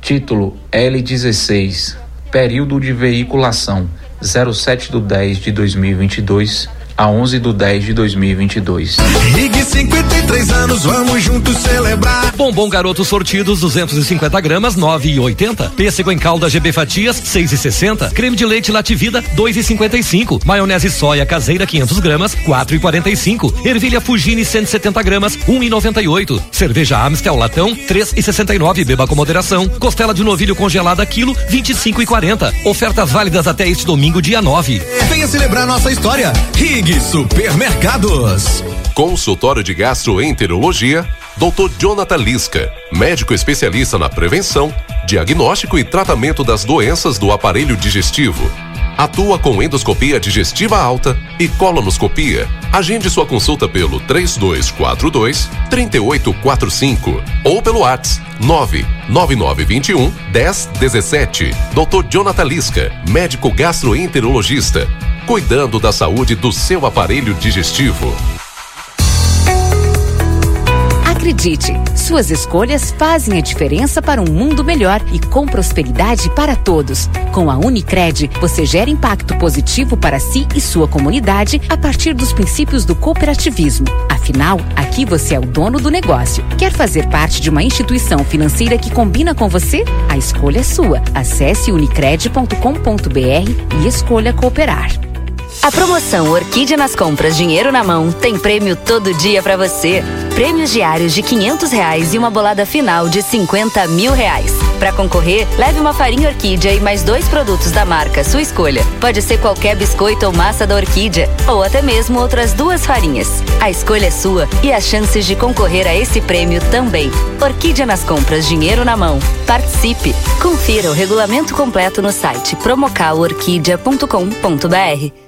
Título L16. Período de veiculação 07 do 10 de 2022 a 11 do 10 de 2022. Rig 53 anos, vamos juntos celebrar. Bombom Garoto Sortidos 250 gramas 9,80. Pêssego em calda GB Fatias 6,60. Creme de leite Lativida 2,55. Maionese soia caseira 500 gramas 4,45. Ervilha Fugini 170 gramas 1,98. Cerveja Amstel Latão 3,69. Beba com moderação. Costela de novilho congelada quilo 25,40. Ofertas válidas até este domingo dia 9. Venha celebrar nossa história. Rig Supermercados. Consultório de Gastroenterologia, Dr. Jonathan Lisca, médico especialista na prevenção, diagnóstico e tratamento das doenças do aparelho digestivo. Atua com endoscopia digestiva alta e colonoscopia. Agende sua consulta pelo 3242 3845 ou pelo WhatsApp 99921 1017. Dr. Jonathan Lisca, médico gastroenterologista, cuidando da saúde do seu aparelho digestivo. Acredite, suas escolhas fazem a diferença para um mundo melhor e com prosperidade para todos. Com a Unicred, você gera impacto positivo para si e sua comunidade a partir dos princípios do cooperativismo. Afinal, aqui você é o dono do negócio. Quer fazer parte de uma instituição financeira que combina com você? A escolha é sua. Acesse unicred.com.br e escolha cooperar. A promoção Orquídea nas compras Dinheiro na Mão tem prêmio todo dia para você. Prêmios diários de 500 reais e uma bolada final de 50 mil reais. Para concorrer, leve uma farinha Orquídea e mais dois produtos da marca, sua escolha. Pode ser qualquer biscoito ou massa da Orquídea, ou até mesmo outras duas farinhas. A escolha é sua e as chances de concorrer a esse prêmio também. Orquídea nas compras Dinheiro na Mão. Participe! Confira o regulamento completo no site promocalorquídea.com.br.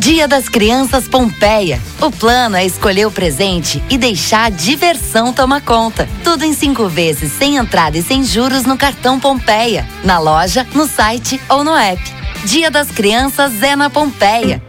Dia das Crianças Pompeia. O plano é escolher o presente e deixar a diversão tomar conta. Tudo em cinco vezes, sem entrada e sem juros no cartão Pompeia. Na loja, no site ou no app. Dia das Crianças é na Pompeia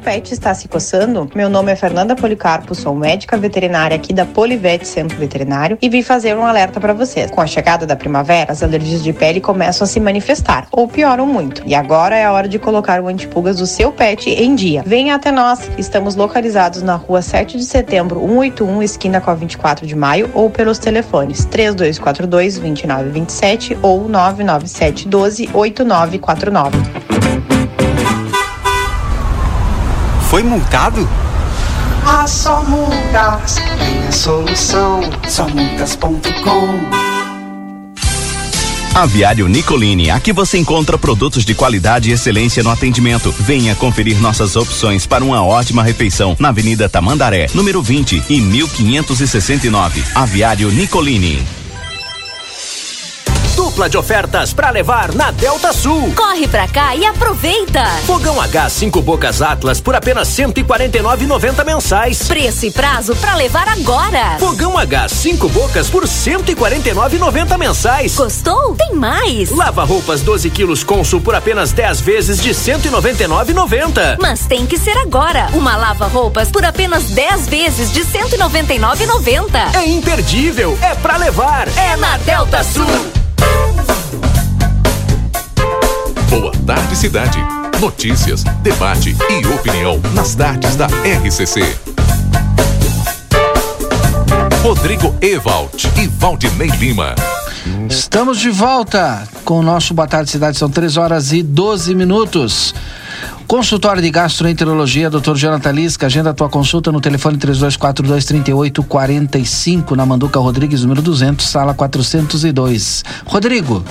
pet está se coçando? Meu nome é Fernanda Policarpo, sou médica veterinária aqui da Polivete Centro Veterinário e vim fazer um alerta para vocês. Com a chegada da primavera, as alergias de pele começam a se manifestar ou pioram muito. E agora é a hora de colocar o antipulgas do seu pet em dia. Venha até nós. Estamos localizados na rua 7 de setembro, 181, esquina com a 24 de maio ou pelos telefones 3242 2927 ou 997 12 8949. Foi multado? Ah, só multas tem a solução. Somultas.com Aviário Nicolini, aqui você encontra produtos de qualidade e excelência no atendimento. Venha conferir nossas opções para uma ótima refeição na Avenida Tamandaré, número 20 e 1569. Aviário Nicolini dupla de ofertas para levar na Delta Sul. Corre pra cá e aproveita! Fogão H 5 bocas Atlas por apenas 149,90 mensais. Preço e prazo para levar agora. Fogão H 5 bocas por 149,90 mensais. Gostou? Tem mais. Lava roupas 12 quilos Consul por apenas 10 vezes de 199,90. Mas tem que ser agora. Uma lava roupas por apenas 10 vezes de 199,90. É imperdível. É para levar. É na Delta Sul. Boa Tarde Cidade. Notícias, debate e opinião nas tardes da RCC. Rodrigo Ewald e Valdinei Lima. Estamos de volta com o nosso Boa Tarde Cidade, são 3 horas e 12 minutos. Consultório de Gastroenterologia, Dr. Jonathan Lisca, agenda a tua consulta no telefone 3242 3845 na Manduca Rodrigues, número 200, sala 402. Rodrigo,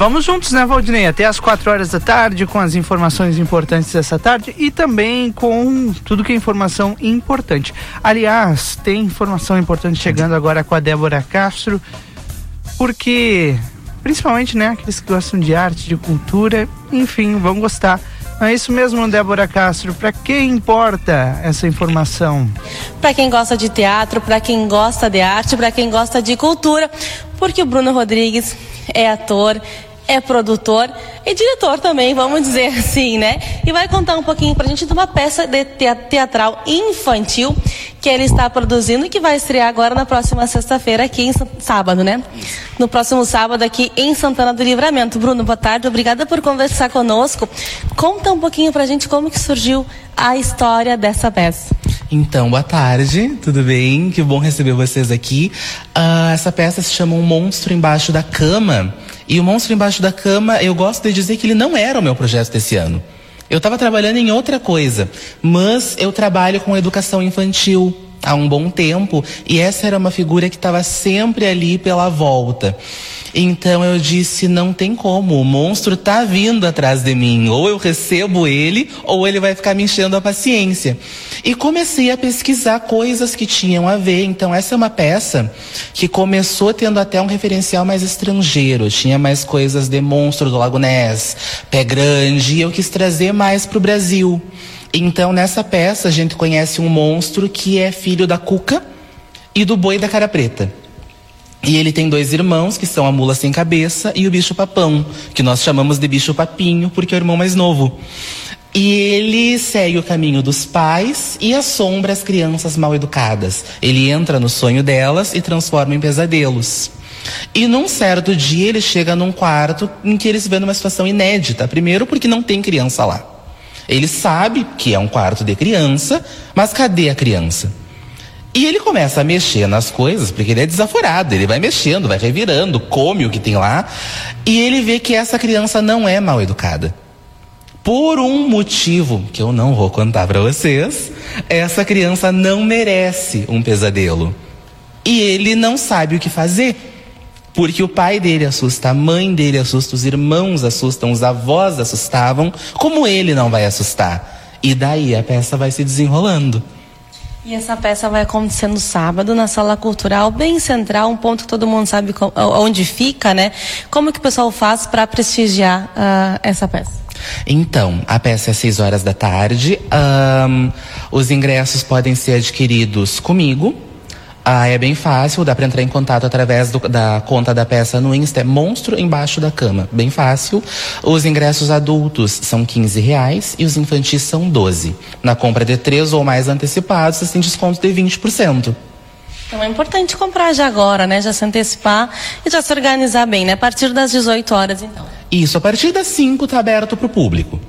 Vamos juntos, né, Valdinei? Até às 4 horas da tarde, com as informações importantes dessa tarde e também com tudo que é informação importante. Aliás, tem informação importante chegando agora com a Débora Castro, porque, principalmente, né, aqueles que gostam de arte, de cultura, enfim, vão gostar. É isso mesmo, Débora Castro? Para quem importa essa informação? Para quem gosta de teatro, para quem gosta de arte, para quem gosta de cultura, porque o Bruno Rodrigues é ator, é produtor e diretor também, vamos dizer assim, né? E vai contar um pouquinho pra gente de uma peça de teatral infantil que ele está produzindo e que vai estrear agora na próxima sexta-feira aqui em sábado, né? No próximo sábado aqui em Santana do Livramento. Bruno, boa tarde, obrigada por conversar conosco. Conta um pouquinho pra gente como que surgiu a história dessa peça. Então, boa tarde, tudo bem? Que bom receber vocês aqui. Uh, essa peça se chama Um Monstro Embaixo da Cama. E o Monstro Embaixo da Cama, eu gosto de dizer que ele não era o meu projeto desse ano. Eu estava trabalhando em outra coisa, mas eu trabalho com educação infantil há um bom tempo e essa era uma figura que estava sempre ali pela volta. Então eu disse: não tem como, o monstro tá vindo atrás de mim. Ou eu recebo ele, ou ele vai ficar me enchendo a paciência. E comecei a pesquisar coisas que tinham a ver. Então essa é uma peça que começou tendo até um referencial mais estrangeiro. Tinha mais coisas de monstro do Lago Ness, Pé Grande, e eu quis trazer mais para o Brasil. Então nessa peça a gente conhece um monstro que é filho da Cuca e do Boi da Cara Preta. E ele tem dois irmãos, que são a mula sem cabeça e o bicho papão, que nós chamamos de bicho papinho, porque é o irmão mais novo. E ele segue o caminho dos pais e assombra as crianças mal educadas. Ele entra no sonho delas e transforma em pesadelos. E num certo dia ele chega num quarto em que ele se vê numa situação inédita. Primeiro, porque não tem criança lá. Ele sabe que é um quarto de criança, mas cadê a criança? E ele começa a mexer nas coisas, porque ele é desaforado, ele vai mexendo, vai revirando, come o que tem lá, e ele vê que essa criança não é mal educada. Por um motivo que eu não vou contar para vocês, essa criança não merece um pesadelo. E ele não sabe o que fazer. Porque o pai dele assusta, a mãe dele assusta, os irmãos assustam, os avós assustavam, como ele não vai assustar? E daí a peça vai se desenrolando. E essa peça vai acontecer no sábado, na sala cultural, bem central, um ponto que todo mundo sabe onde fica, né? Como que o pessoal faz para prestigiar uh, essa peça? Então, a peça é às 6 horas da tarde. Um, os ingressos podem ser adquiridos comigo, ah, é bem fácil, dá para entrar em contato através do, da conta da peça no Insta, é Monstro Embaixo da Cama, bem fácil. Os ingressos adultos são 15 reais e os infantis são 12. Na compra de três ou mais antecipados, você tem desconto de 20%. Então é importante comprar já agora, né? Já se antecipar e já se organizar bem, né? A partir das 18 horas, então. Isso, a partir das 5 está aberto para o público.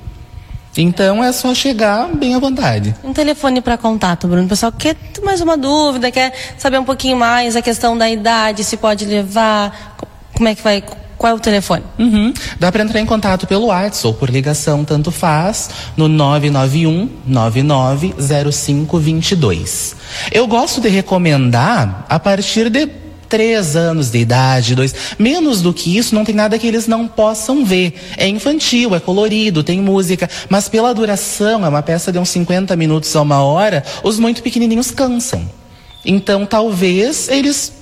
Então é só chegar bem à vontade. Um telefone para contato, Bruno. O pessoal quer mais uma dúvida, quer saber um pouquinho mais a questão da idade, se pode levar, como é que vai, qual é o telefone? Uhum. Dá para entrar em contato pelo WhatsApp ou por ligação, tanto faz, no 991 990522. Eu gosto de recomendar a partir de três anos de idade, dois. Menos do que isso, não tem nada que eles não possam ver. É infantil, é colorido, tem música, mas pela duração, é uma peça de uns 50 minutos a uma hora, os muito pequenininhos cansam. Então, talvez eles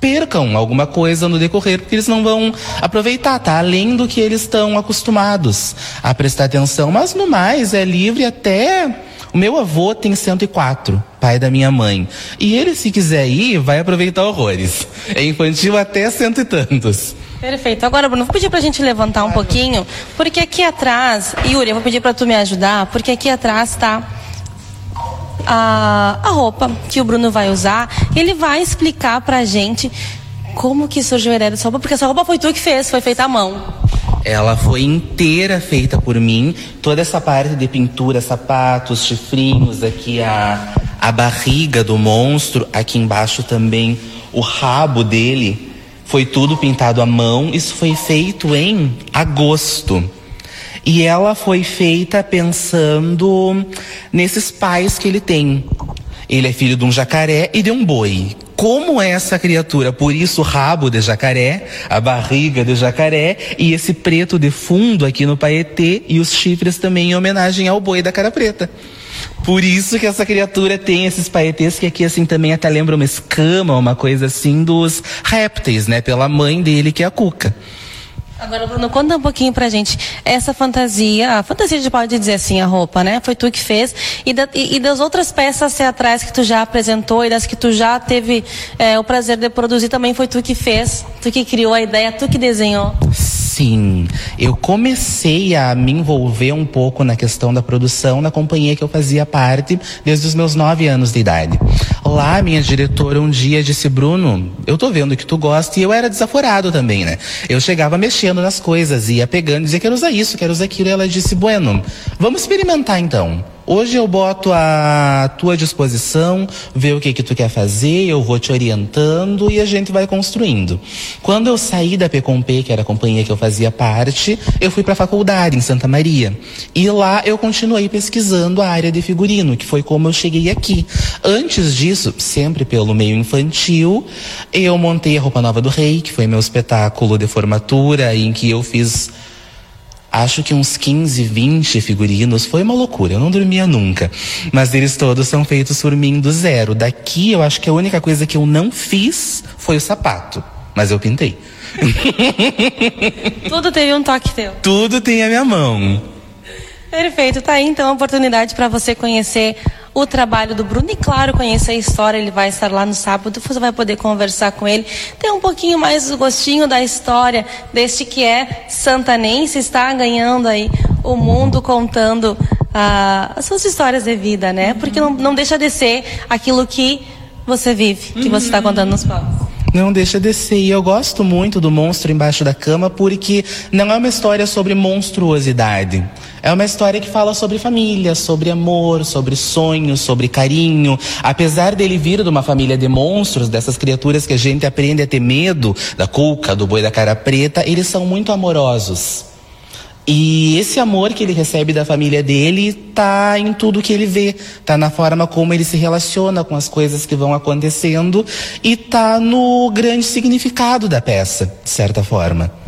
percam alguma coisa no decorrer, porque eles não vão aproveitar, tá? Além do que eles estão acostumados a prestar atenção. Mas no mais, é livre até o meu avô tem 104, pai da minha mãe. E ele, se quiser ir, vai aproveitar horrores. É infantil até cento e tantos. Perfeito. Agora, Bruno, vou pedir pra gente levantar um pouquinho, porque aqui atrás, Yuri, eu vou pedir pra tu me ajudar, porque aqui atrás tá a, a roupa que o Bruno vai usar. Ele vai explicar pra gente como que surgiu a ideia dessa roupa, porque essa roupa foi tu que fez, foi feita à mão. Ela foi inteira feita por mim. Toda essa parte de pintura, sapatos, chifrinhos, aqui a, a barriga do monstro, aqui embaixo também o rabo dele. Foi tudo pintado à mão. Isso foi feito em agosto. E ela foi feita pensando nesses pais que ele tem. Ele é filho de um jacaré e de um boi como é essa criatura. Por isso, o rabo de jacaré, a barriga de jacaré e esse preto de fundo aqui no paetê e os chifres também em homenagem ao boi da cara preta. Por isso que essa criatura tem esses paetês que aqui assim também até lembra uma escama, uma coisa assim dos répteis, né? Pela mãe dele que é a cuca. Agora, Bruno, conta um pouquinho pra gente. Essa fantasia, a fantasia gente pode dizer assim, a roupa, né? Foi tu que fez. E, da, e, e das outras peças teatrais que tu já apresentou e das que tu já teve é, o prazer de produzir, também foi tu que fez, tu que criou a ideia, tu que desenhou. Sim, eu comecei a me envolver um pouco na questão da produção na companhia que eu fazia parte desde os meus nove anos de idade. Lá, minha diretora um dia disse: Bruno, eu tô vendo que tu gosta e eu era desaforado também, né? Eu chegava mexendo nas coisas, ia pegando, dizia: quero usar isso, quero usar aquilo. E ela disse: Bueno, vamos experimentar então. Hoje eu boto à tua disposição, ver o que que tu quer fazer, eu vou te orientando e a gente vai construindo. Quando eu saí da P&P, que era a companhia que eu fazia parte, eu fui para a faculdade em Santa Maria. E lá eu continuei pesquisando a área de figurino, que foi como eu cheguei aqui. Antes disso, sempre pelo meio infantil, eu montei a Roupa Nova do Rei, que foi meu espetáculo de formatura em que eu fiz acho que uns 15, 20 figurinos. Foi uma loucura, eu não dormia nunca. Mas eles todos são feitos por mim do zero. Daqui eu acho que a única coisa que eu não fiz foi o sapato. Mas eu pintei. Tudo teve um toque teu. Tudo tem a minha mão. Perfeito, tá aí então a oportunidade para você conhecer o trabalho do Bruno e, claro, conhecer a história. Ele vai estar lá no sábado, você vai poder conversar com ele, ter um pouquinho mais o gostinho da história deste que é santanense, está ganhando aí o mundo contando ah, as suas histórias de vida, né? Porque não, não deixa de ser aquilo que você vive, que você está contando nos palcos. Não deixa de ser. E eu gosto muito do Monstro Embaixo da Cama porque não é uma história sobre monstruosidade. É uma história que fala sobre família, sobre amor, sobre sonhos, sobre carinho. Apesar dele vir de uma família de monstros, dessas criaturas que a gente aprende a ter medo, da cuca, do boi da cara preta, eles são muito amorosos. E esse amor que ele recebe da família dele tá em tudo que ele vê, tá na forma como ele se relaciona com as coisas que vão acontecendo e tá no grande significado da peça, de certa forma.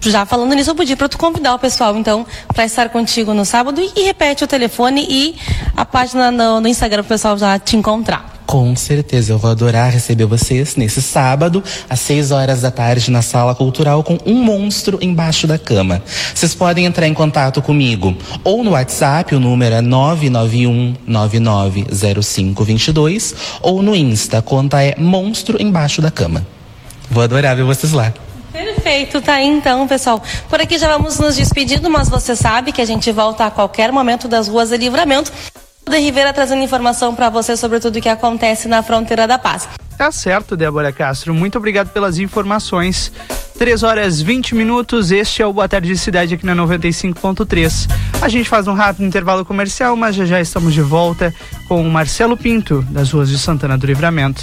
Já falando nisso, eu pedi para tu convidar o pessoal, então, para estar contigo no sábado e, repete o telefone e a página no, no Instagram para o pessoal já te encontrar. Com certeza, eu vou adorar receber vocês nesse sábado, às 6 horas da tarde, na Sala Cultural, com um monstro embaixo da cama. Vocês podem entrar em contato comigo ou no WhatsApp, o número é 991-990522, ou no Insta, a conta é Monstro Embaixo da Cama. Vou adorar ver vocês lá. Perfeito, tá aí então, pessoal. Por aqui já vamos nos despedindo, mas você sabe que a gente volta a qualquer momento das ruas de livramento. De Rivera trazendo informação para você sobre tudo o que acontece na fronteira da paz. Tá certo, Débora Castro. Muito obrigado pelas informações. 3 horas 20 minutos. Este é o Boa Tarde Cidade aqui na 95.3. A gente faz um rápido intervalo comercial, mas já já estamos de volta com o Marcelo Pinto, das ruas de Santana do Livramento.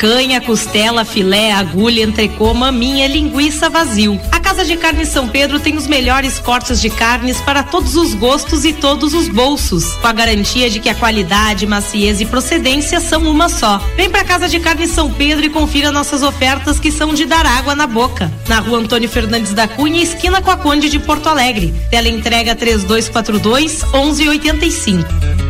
Picanha, costela, filé, agulha, entrecô, maminha, linguiça, vazio. A Casa de Carne São Pedro tem os melhores cortes de carnes para todos os gostos e todos os bolsos, com a garantia de que a qualidade, maciez e procedência são uma só. Vem pra Casa de Carne São Pedro e confira nossas ofertas que são de dar água na boca. Na rua Antônio Fernandes da Cunha, esquina com a Conde de Porto Alegre. Tela entrega 3242 1185.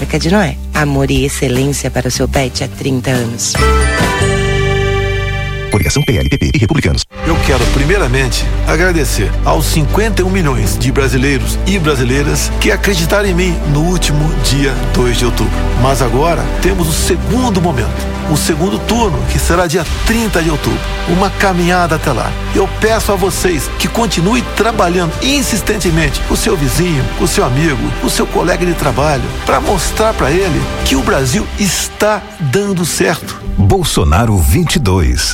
Arca de Noé. Amor e excelência para o seu pet há 30 anos. Coligação PLPP e Republicanos. Eu quero, primeiramente, agradecer aos 51 milhões de brasileiros e brasileiras que acreditaram em mim no último dia 2 de outubro. Mas agora temos o segundo momento o segundo turno, que será dia 30 de outubro. Uma caminhada até lá. Eu peço a vocês que continuem trabalhando insistentemente com o seu vizinho, com o seu amigo, com o seu colega de trabalho, para mostrar para ele que o Brasil está dando certo. Bolsonaro 22.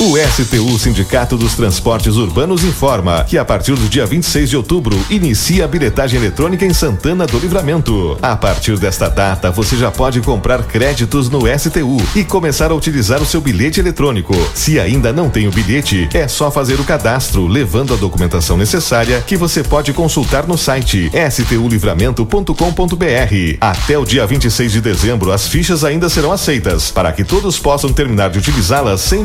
O STU Sindicato dos Transportes Urbanos informa que a partir do dia 26 de outubro inicia a bilhetagem eletrônica em Santana do Livramento. A partir desta data, você já pode comprar créditos no STU e começar a utilizar o seu bilhete eletrônico. Se ainda não tem o bilhete, é só fazer o cadastro, levando a documentação necessária que você pode consultar no site stulivramento.com.br. Até o dia 26 de dezembro, as fichas ainda serão aceitas para que todos possam terminar de utilizá-las sem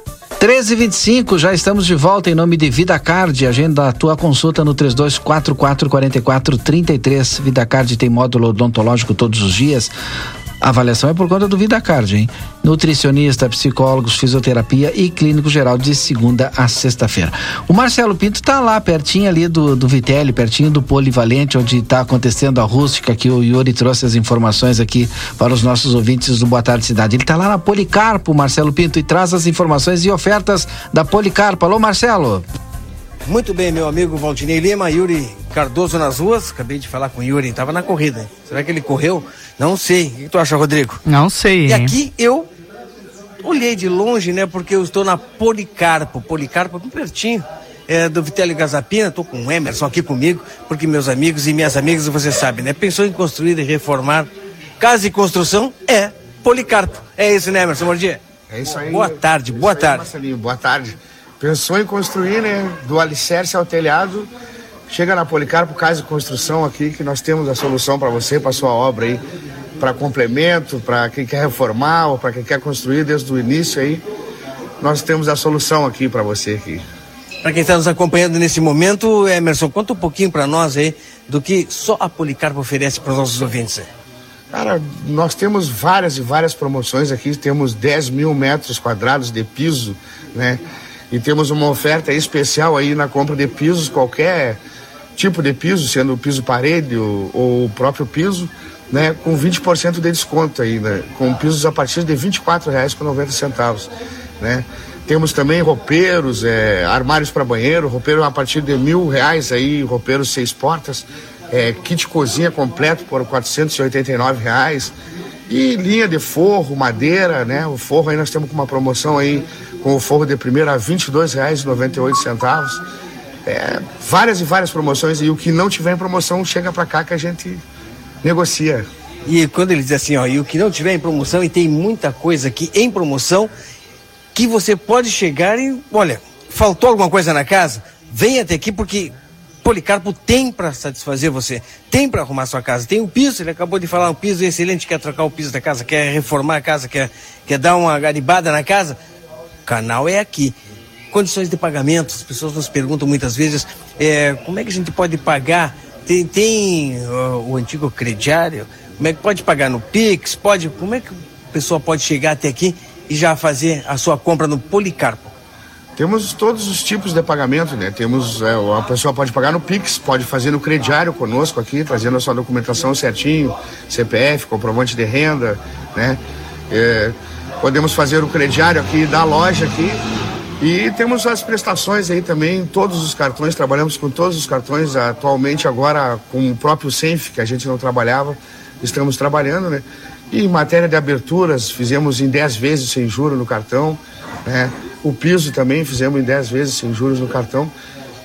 1325, já estamos de volta em nome de Vida Card. Agenda a tua consulta no 32444433. Vida Card tem módulo odontológico todos os dias. A avaliação é por conta do VidaCard, hein? Nutricionista, psicólogos, fisioterapia e clínico geral de segunda a sexta-feira. O Marcelo Pinto está lá, pertinho ali do, do Vitelli, pertinho do Polivalente, onde está acontecendo a rústica, que o Yuri trouxe as informações aqui para os nossos ouvintes do Boa Tarde Cidade. Ele está lá na Policarpo, Marcelo Pinto, e traz as informações e ofertas da Policarpo. Alô, Marcelo. Muito bem, meu amigo Valdinei Lima, Yuri Cardoso nas ruas. Acabei de falar com o Yuri, estava na corrida. Será que ele correu? Não sei. O que tu acha, Rodrigo? Não sei. E hein? aqui eu olhei de longe, né? Porque eu estou na Policarpo. Policarpo, bem pertinho. É, do Vitelli Gazapina, estou com o Emerson aqui comigo, porque meus amigos e minhas amigas, você sabe, né? Pensou em construir e reformar casa e construção? É Policarpo. É isso, né, Emerson Mordia? É isso aí. Boa tarde, boa aí, tarde. Marcelinho, boa tarde. Pensou em construir, né? Do alicerce ao telhado. Chega na Policarpo Casa e Construção aqui, que nós temos a solução para você, para sua obra aí, para complemento, para quem quer reformar ou para quem quer construir desde o início aí. Nós temos a solução aqui para você aqui. Para quem está nos acompanhando nesse momento, Emerson, conta um pouquinho para nós aí do que só a Policarpo oferece para os nossos ouvintes. Cara, nós temos várias e várias promoções aqui, temos 10 mil metros quadrados de piso, né? E temos uma oferta especial aí na compra de pisos, qualquer tipo de piso, sendo o piso parede ou, ou o próprio piso, né? Com 20% de desconto aí, né? Com pisos a partir de R$ 24,90, né? Temos também roupeiros, é, armários para banheiro, roupeiro a partir de mil reais aí, roupeiro seis portas, é, kit cozinha completo por 489 reais e linha de forro, madeira, né? O forro aí nós temos com uma promoção aí com o forro de primeira a R$ 22,98 É, várias e várias promoções e o que não tiver em promoção chega para cá que a gente negocia. E quando ele diz assim, ó, e o que não tiver em promoção, e tem muita coisa aqui em promoção, que você pode chegar e, olha, faltou alguma coisa na casa? Venha até aqui porque Policarpo tem para satisfazer você, tem para arrumar sua casa. Tem o piso, ele acabou de falar, um piso excelente, quer trocar o piso da casa, quer reformar a casa, quer, quer dar uma garibada na casa. Canal é aqui. Condições de pagamento, as pessoas nos perguntam muitas vezes, é, como é que a gente pode pagar? Tem, tem o antigo crediário, como é que pode pagar no Pix? Pode, como é que a pessoa pode chegar até aqui e já fazer a sua compra no Policarpo? Temos todos os tipos de pagamento, né? Temos, é, a pessoa pode pagar no Pix, pode fazer no crediário conosco aqui, trazendo a sua documentação certinho, CPF, comprovante de renda, né? É, podemos fazer o crediário aqui da loja aqui. E temos as prestações aí também, todos os cartões, trabalhamos com todos os cartões, atualmente agora com o próprio Senf, que a gente não trabalhava, estamos trabalhando, né? E em matéria de aberturas, fizemos em 10 vezes sem juros no cartão, né? O piso também fizemos em 10 vezes sem juros no cartão.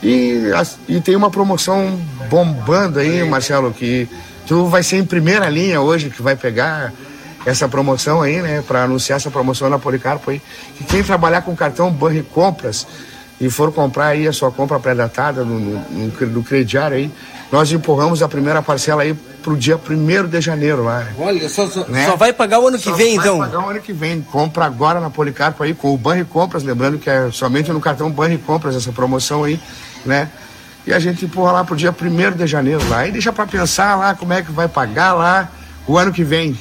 E, e tem uma promoção bombando aí, Marcelo, que tu vai ser em primeira linha hoje que vai pegar essa promoção aí, né? Para anunciar essa promoção na Policarpo aí. Que quem trabalhar com cartão Banri Compras e for comprar aí a sua compra pré-datada no, no, no, cre- no crediário aí, nós empurramos a primeira parcela aí pro dia 1 de janeiro lá. né? Olha, só, só, Né? só vai pagar o ano que Só vem, vai então. pagar o ano que vem. Compra agora na Policarpo aí com o Banri Compras, lembrando que é somente no cartão Banri Compras essa promoção aí, né? E a gente empurra lá pro dia 1 de janeiro lá. E deixa para pensar lá como é que vai pagar lá o ano que vem.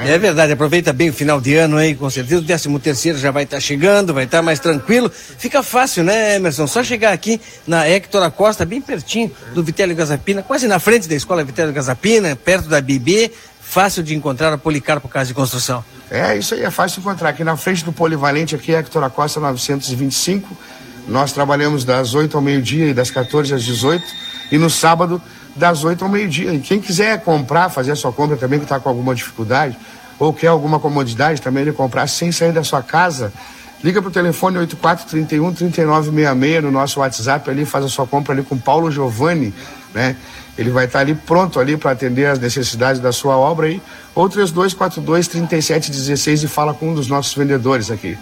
É verdade, aproveita bem o final de ano aí, com certeza. O 13 terceiro já vai estar chegando, vai estar mais tranquilo. Fica fácil, né, Emerson? Só chegar aqui na Hector Acosta, bem pertinho do Vitélio Gazapina, quase na frente da escola Vitélio Gazapina, perto da BB. Fácil de encontrar a Policarpo Casa de Construção. É, isso aí é fácil de encontrar. Aqui na frente do Polivalente, aqui é Hector Acosta 925. Nós trabalhamos das 8 ao meio-dia e das 14 às 18. E no sábado, das 8 ao meio-dia. E quem quiser comprar, fazer a sua compra também, que está com alguma dificuldade, ou quer alguma comodidade também, ele comprar sem sair da sua casa, liga para o telefone 8431 3966 no nosso WhatsApp ali, faz a sua compra ali com Paulo Giovanni, né? Ele vai estar tá ali pronto ali para atender as necessidades da sua obra aí, ou 3242 3716 e fala com um dos nossos vendedores aqui.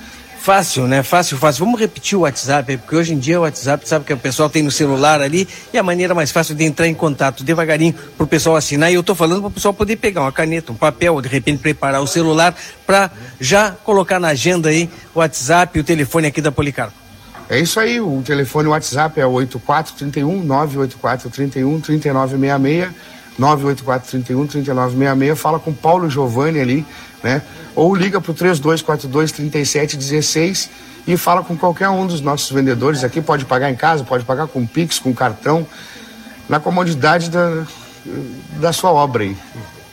Fácil, né? Fácil, fácil. Vamos repetir o WhatsApp, porque hoje em dia o WhatsApp, sabe que o pessoal tem no celular ali e a maneira mais fácil de entrar em contato devagarinho para o pessoal assinar. E eu estou falando para o pessoal poder pegar uma caneta, um papel, ou de repente preparar o celular para já colocar na agenda aí o WhatsApp e o telefone aqui da Policarpo. É isso aí, o telefone WhatsApp é o 8431 98431 3966 98431 3966. Fala com Paulo Giovanni ali, né? Ou liga para o 3242 3716 e fala com qualquer um dos nossos vendedores aqui. Pode pagar em casa, pode pagar com Pix, com cartão, na comodidade da, da sua obra aí.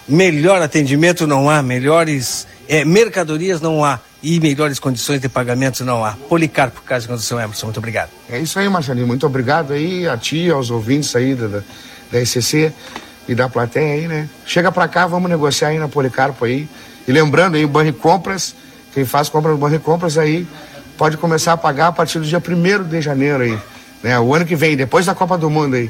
Melhor atendimento não há, melhores é, mercadorias não há e melhores condições de pagamento não há. Policarpo, Casa de Condução Emerson, muito obrigado. É isso aí, Marcelinho, muito obrigado aí a ti, aos ouvintes aí da, da, da ECC e da plateia aí, né? Chega pra cá, vamos negociar aí na Policarpo aí. E lembrando aí, o Banri Compras, quem faz compra no Banri Compras aí, pode começar a pagar a partir do dia 1 de janeiro aí. Né? O ano que vem, depois da Copa do Mundo aí.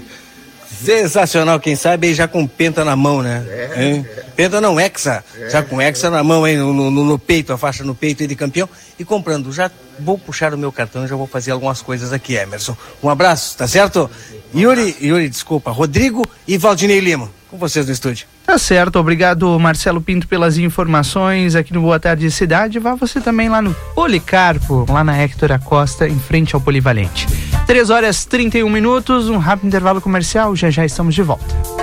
Sensacional, quem sabe aí já com penta na mão, né? É, é. Penta não, hexa. É, já com hexa na mão aí, no, no, no, peito, a faixa no peito aí de campeão. E comprando, já vou puxar o meu cartão, já vou fazer algumas coisas aqui, Emerson. Um abraço, tá certo? Yuri, Yuri, desculpa, Rodrigo e Valdinei Lima, com vocês no estúdio. Tá certo, obrigado Marcelo Pinto pelas informações aqui no Boa Tarde Cidade. Vá você também lá no Policarpo, lá na Hector Acosta, em frente ao Polivalente. 3 horas 31 minutos, um rápido intervalo comercial, já já estamos de volta.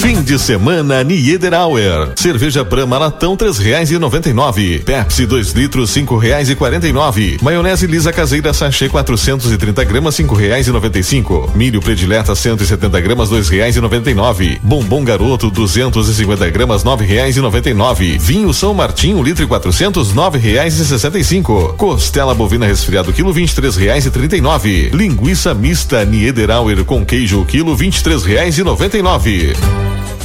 Fim de semana Niederauer. Cerveja Brahma latão três reais e noventa e nove. Pepsi 2 litros cinco reais e quarenta e nove. Maionese lisa caseira sachê 430 gramas cinco reais e noventa e cinco. Milho predileta 170 gramas dois reais e noventa e nove. Bombom garoto 250 gramas nove reais e noventa e nove. Vinho São Martinho um litro e quatrocentos nove reais e sessenta e cinco. Costela bovina resfriado quilo vinte e três reais e trinta e nove. Linguiça mista Niederauer com queijo quilo vinte e três reais e noventa e nove.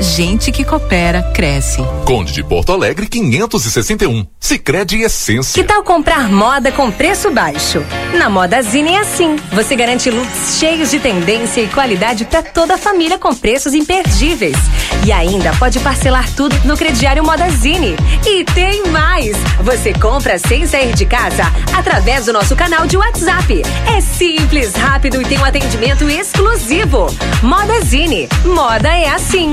gente que coopera cresce. Conde de Porto Alegre 561. Sicredi Essência. Que tal comprar moda com preço baixo? Na Moda Zine é assim. Você garante looks cheios de tendência e qualidade para toda a família com preços imperdíveis. E ainda pode parcelar tudo no crediário Moda Zine. E tem mais! Você compra sem sair de casa através do nosso canal de WhatsApp. É simples, rápido e tem um atendimento exclusivo. Moda Zine. Moda é assim.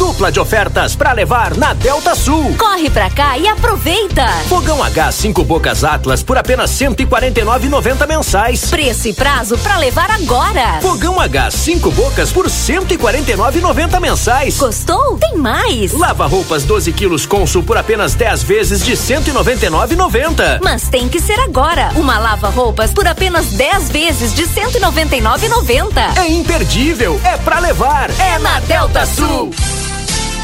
Dupla de ofertas para levar na Delta Sul. Corre pra cá e aproveita! Fogão H 5 bocas Atlas por apenas 149,90 mensais. Preço e prazo para levar agora. Fogão H 5 bocas por 149,90 mensais. Gostou? Tem mais. Lava roupas 12 quilos Consul por apenas 10 vezes de 199,90. Mas tem que ser agora. Uma lava roupas por apenas 10 vezes de 199,90. É imperdível, é pra levar. É na Delta Sul.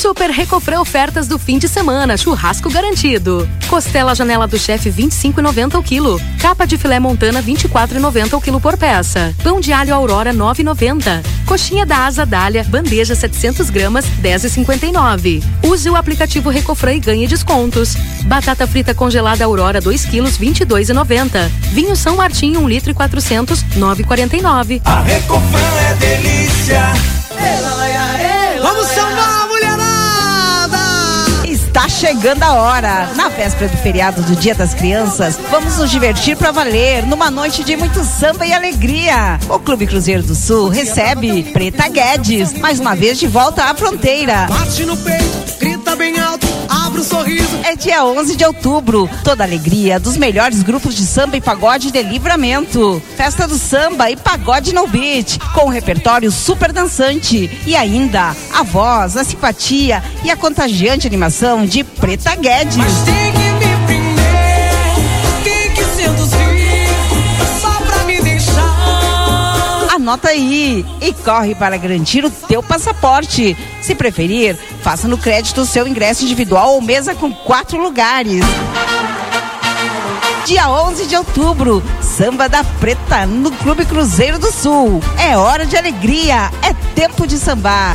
Super Recofran ofertas do fim de semana, churrasco garantido. Costela janela do chefe 25,90 o quilo. Capa de filé montana 24,90 o quilo por peça. Pão de alho Aurora 9,90. Coxinha da asa dália, bandeja 700 gramas 10,59. Use o aplicativo Recofran e ganhe descontos. Batata frita congelada Aurora 2 quilos 22,90. Vinho São Martinho 1 litro e 400 9,49. A Recofran é delícia. Vamos sambar, mulherada! Está chegando a hora. Na véspera do feriado do Dia das Crianças, vamos nos divertir pra valer numa noite de muito samba e alegria. O Clube Cruzeiro do Sul recebe Preta Guedes, mais uma vez de volta à fronteira. Bate no peito, grita bem alto, abre um sorriso. É dia 11 de outubro. Toda a alegria dos melhores grupos de samba e pagode de livramento. Festa do samba e pagode no beat, com um repertório super dançante. E ainda a voz, a simpatia e a contagiante animação de Preta Guedes. Tem que me prender, tem que seduzir, só pra me deixar. Anota aí e corre para garantir o teu passaporte. Se preferir, faça no crédito o seu ingresso individual ou mesa com quatro lugares. Dia 11 de outubro, Samba da Preta no Clube Cruzeiro do Sul. É hora de alegria, é tempo de sambar.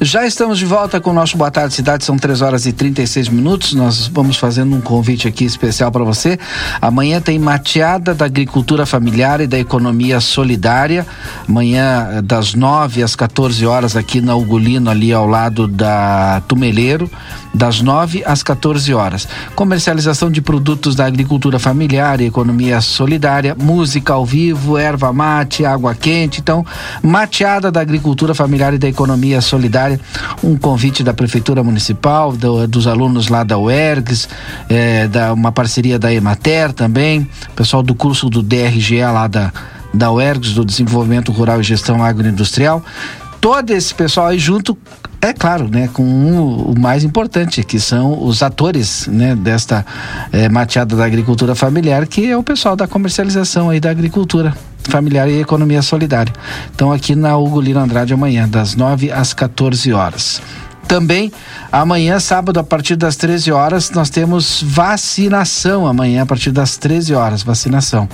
Já estamos de volta com o nosso Boa Tarde Cidade, são 3 horas e 36 minutos. Nós vamos fazendo um convite aqui especial para você. Amanhã tem mateada da agricultura familiar e da economia solidária. Amanhã, eh, das 9 às 14 horas, aqui na Ugolino, ali ao lado da Tumeleiro, das 9 às 14 horas. Comercialização de produtos da agricultura familiar e economia solidária, música ao vivo, erva mate, água quente. Então, mateada da agricultura familiar e da economia solidária um convite da Prefeitura Municipal, do- dos alunos lá da UERGS, eh, da, uma parceria da Emater também, pessoal do curso do DRGE lá da, da UERGS, do Desenvolvimento Rural e Gestão Agroindustrial. Todo esse pessoal aí junto, é claro, né, com o, o mais importante, que são os atores, né, desta eh, mateada da agricultura familiar, que é o pessoal da comercialização aí da agricultura familiar e economia solidária. Então aqui na Hugo Lino Andrade amanhã, das 9 às 14 horas. Também amanhã, sábado, a partir das 13 horas, nós temos vacinação amanhã, a partir das 13 horas, vacinação.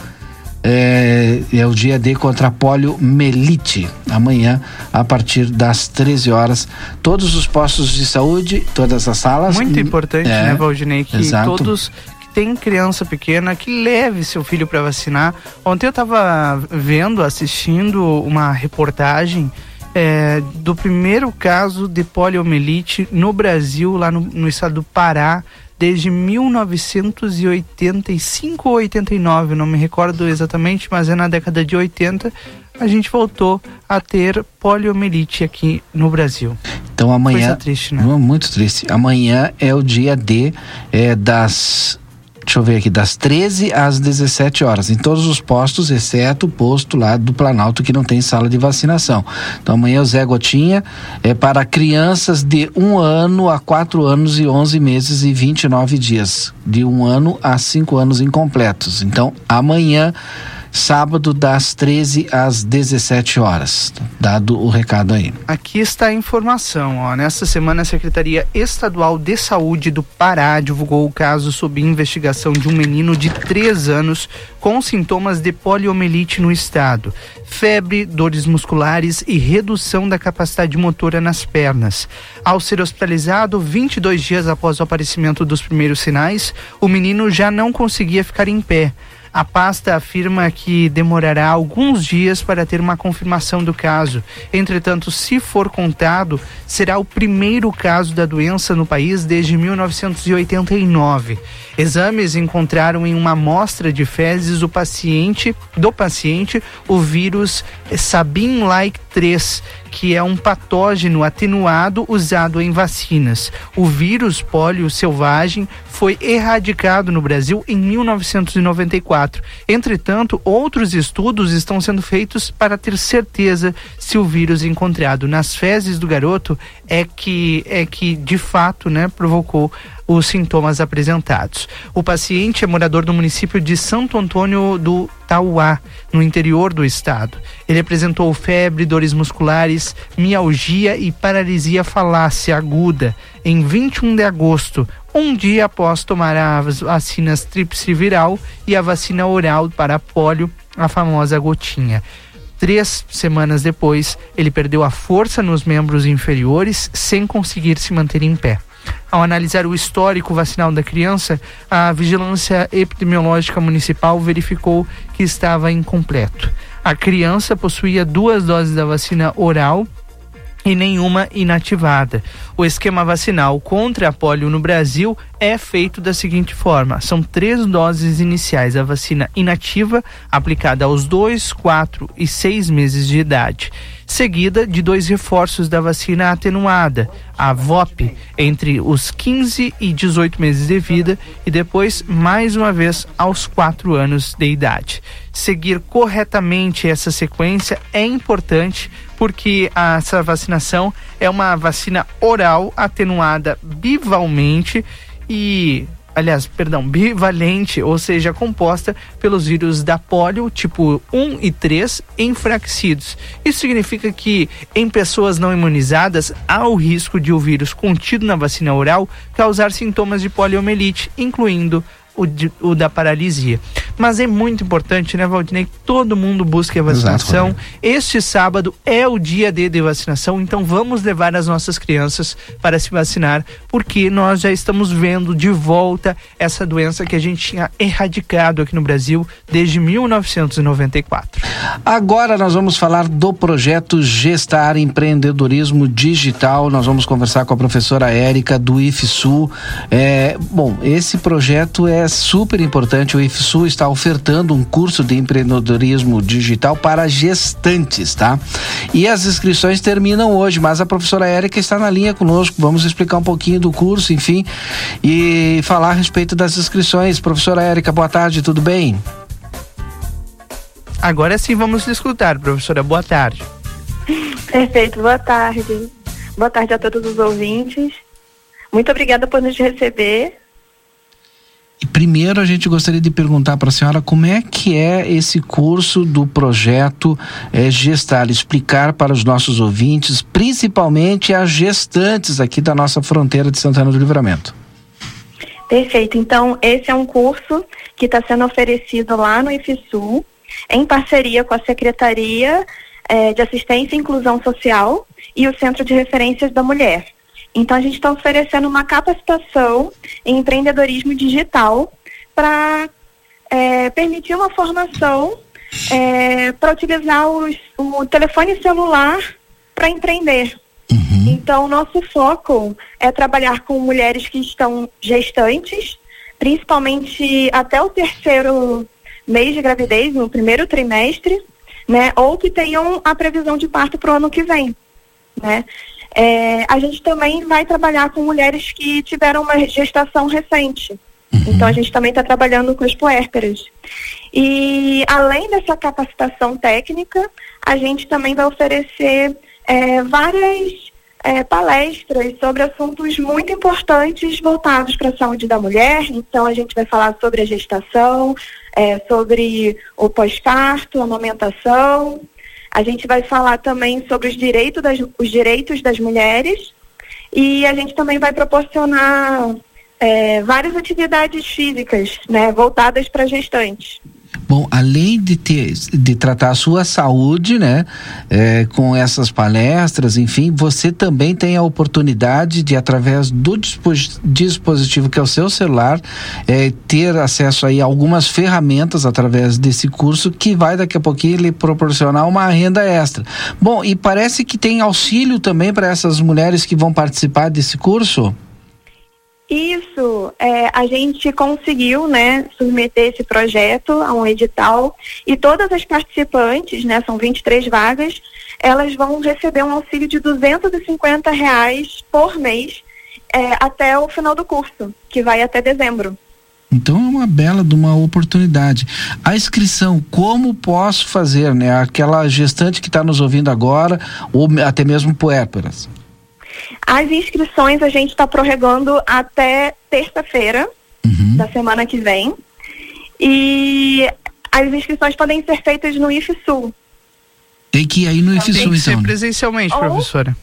É, é o dia D contra a poliomielite. Amanhã, a partir das 13 horas, todos os postos de saúde, todas as salas. Muito importante, É, né, Valdinei? Que exato. todos que têm criança pequena, que leve seu filho para vacinar. Ontem eu estava vendo, assistindo uma reportagem é, do primeiro caso de poliomielite no Brasil, lá no, no estado do Pará, desde 1985 ou 89, não me recordo exatamente, mas é na década de 80 a gente voltou a ter poliomielite aqui no Brasil. Então amanhã. Coisa triste, né? Muito triste. Amanhã é o dia D é, das deixa eu ver aqui, das 13 às 17 horas, em todos os postos, exceto o posto lá do Planalto que não tem sala de vacinação. Então amanhã o Zé Gotinha é para crianças de um ano a quatro anos e 11 meses e 29 dias, de um ano a cinco anos incompletos. Então amanhã sábado das 13 às 17 horas. Dado o recado aí. Aqui está a informação. Ó. Nesta semana, a Secretaria Estadual de Saúde do Pará divulgou o caso sob investigação de um menino de 3 anos com sintomas de poliomielite no estado. Febre, dores musculares e redução da capacidade motora nas pernas. Ao ser hospitalizado 22 dias após o aparecimento dos primeiros sinais, o menino já não conseguia ficar em pé. A pasta afirma que demorará alguns dias para ter uma confirmação do caso. Entretanto, se for contado, será o primeiro caso da doença no país desde 1989. Exames encontraram em uma amostra de fezes o paciente do paciente o vírus Sabin-like 3, que é um patógeno atenuado usado em vacinas. O vírus pólio selvagem foi erradicado no Brasil em 1994. Entretanto, outros estudos estão sendo feitos para ter certeza se o vírus encontrado nas fezes do garoto é que é que de fato, né, provocou os sintomas apresentados. O paciente é morador do município de Santo Antônio do Tauá, no interior do estado. Ele apresentou febre, dores musculares, mialgia e paralisia falácia aguda em 21 de agosto, um dia após tomar as vacinas tríplice viral e a vacina oral para pólio, a famosa gotinha. Três semanas depois, ele perdeu a força nos membros inferiores sem conseguir se manter em pé. Ao analisar o histórico vacinal da criança, a Vigilância Epidemiológica Municipal verificou que estava incompleto. A criança possuía duas doses da vacina oral e nenhuma inativada. O esquema vacinal contra a polio no Brasil é feito da seguinte forma: são três doses iniciais da vacina inativa, aplicada aos 2, 4 e 6 meses de idade, seguida de dois reforços da vacina atenuada, a VOP, entre os 15 e 18 meses de vida, e depois, mais uma vez, aos 4 anos de idade. Seguir corretamente essa sequência é importante porque essa vacinação é uma vacina oral atenuada bivalmente e aliás, perdão, bivalente, ou seja, composta pelos vírus da polio tipo 1 e 3 enfraquecidos. Isso significa que em pessoas não imunizadas há o risco de o vírus contido na vacina oral causar sintomas de poliomielite, incluindo o, de, o da paralisia. Mas é muito importante, né, Valdinei, que todo mundo busque a vacinação. Exato, este sábado é o dia D de vacinação, então vamos levar as nossas crianças para se vacinar, porque nós já estamos vendo de volta essa doença que a gente tinha erradicado aqui no Brasil desde 1994. Agora nós vamos falar do projeto Gestar Empreendedorismo Digital. Nós vamos conversar com a professora Érica do IFSU. É, bom, esse projeto é super importante. O IFSU está ofertando um curso de empreendedorismo digital para gestantes, tá? E as inscrições terminam hoje, mas a professora Érica está na linha conosco. Vamos explicar um pouquinho do curso, enfim, e falar a respeito das inscrições. Professora Érica, boa tarde, tudo bem? Agora sim vamos escutar, professora. Boa tarde. Perfeito, boa tarde. Boa tarde a todos os ouvintes. Muito obrigada por nos receber. Primeiro a gente gostaria de perguntar para a senhora como é que é esse curso do projeto é, Gestar, explicar para os nossos ouvintes, principalmente as gestantes aqui da nossa fronteira de Santana do Livramento. Perfeito. Então, esse é um curso que está sendo oferecido lá no IFSU, em parceria com a Secretaria eh, de Assistência e Inclusão Social e o Centro de Referências da Mulher. Então, a gente está oferecendo uma capacitação em empreendedorismo digital para é, permitir uma formação é, para utilizar os, o telefone celular para empreender. Uhum. Então, nosso foco é trabalhar com mulheres que estão gestantes, principalmente até o terceiro mês de gravidez, no primeiro trimestre, né, ou que tenham a previsão de parto para o ano que vem, né. É, a gente também vai trabalhar com mulheres que tiveram uma gestação recente. Então a gente também está trabalhando com os puérperas. E além dessa capacitação técnica, a gente também vai oferecer é, várias é, palestras sobre assuntos muito importantes voltados para a saúde da mulher. Então, a gente vai falar sobre a gestação, é, sobre o pós-parto, a amamentação. A gente vai falar também sobre os direitos das, os direitos das mulheres. E a gente também vai proporcionar é, várias atividades físicas né, voltadas para gestantes. Bom, além de ter de tratar a sua saúde, né, é, com essas palestras, enfim, você também tem a oportunidade de através do dispositivo que é o seu celular é, ter acesso aí a algumas ferramentas através desse curso que vai daqui a pouquinho lhe proporcionar uma renda extra. Bom, e parece que tem auxílio também para essas mulheres que vão participar desse curso. Isso, é, a gente conseguiu, né, submeter esse projeto a um edital e todas as participantes, né, são 23 vagas, elas vão receber um auxílio de 250 reais por mês é, até o final do curso, que vai até dezembro. Então é uma bela de uma oportunidade. A inscrição, como posso fazer, né? Aquela gestante que está nos ouvindo agora, ou até mesmo puérperas. As inscrições a gente está prorrogando até terça-feira uhum. da semana que vem. E as inscrições podem ser feitas no IFSUL. Tem que ir aí no IFSUL, Tem que então. ser presencialmente, Ou, professora.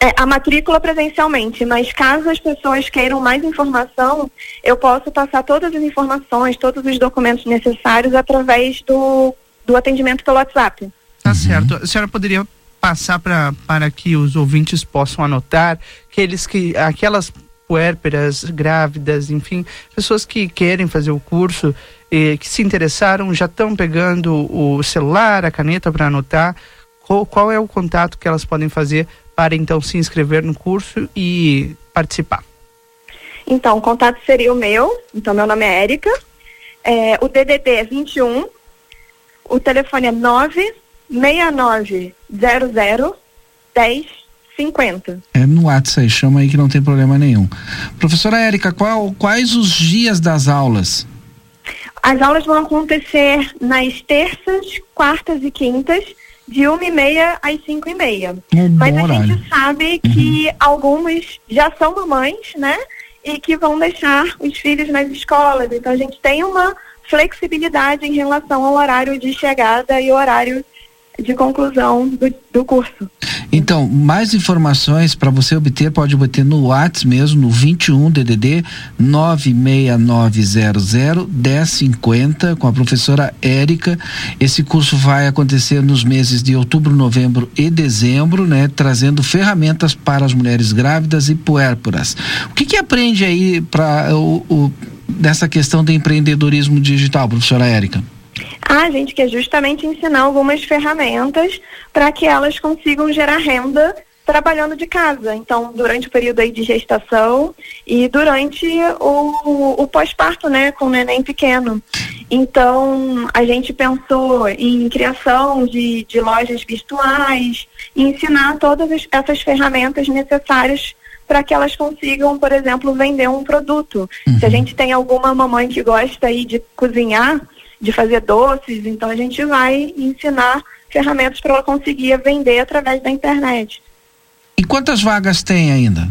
É, a matrícula presencialmente, mas caso as pessoas queiram mais informação, eu posso passar todas as informações, todos os documentos necessários através do, do atendimento pelo WhatsApp. Tá certo. A senhora poderia passar pra, para que os ouvintes possam anotar que eles que aquelas puérperas, grávidas, enfim, pessoas que querem fazer o curso e que se interessaram já estão pegando o celular, a caneta para anotar. Qual, qual é o contato que elas podem fazer para então se inscrever no curso e participar? Então, o contato seria o meu. Então, meu nome é Érica. É, o DDD é 21. O telefone é 96900 1050. É no WhatsApp, chama aí que não tem problema nenhum. Professora Érica, qual, quais os dias das aulas? As aulas vão acontecer nas terças, quartas e quintas, de uma e meia às cinco e meia. Um Mas a horário. gente sabe que algumas já são mamães, né? E que vão deixar os filhos nas escolas. Então a gente tem uma flexibilidade em relação ao horário de chegada e horário de conclusão do, do curso. Então, mais informações para você obter, pode obter no WhatsApp mesmo, no 21 DDD 96900 1050 com a professora Érica. Esse curso vai acontecer nos meses de outubro, novembro e dezembro, né, trazendo ferramentas para as mulheres grávidas e puérperas. O que que aprende aí para o, o dessa questão do empreendedorismo digital, professora Érica? A gente quer justamente ensinar algumas ferramentas para que elas consigam gerar renda trabalhando de casa. Então, durante o período aí de gestação e durante o, o pós-parto, né, com o neném pequeno. Então, a gente pensou em criação de, de lojas virtuais e ensinar todas as- essas ferramentas necessárias para que elas consigam, por exemplo, vender um produto. Se a gente tem alguma mamãe que gosta aí de cozinhar, de fazer doces, então a gente vai ensinar ferramentas para ela conseguir vender através da internet. E quantas vagas tem ainda?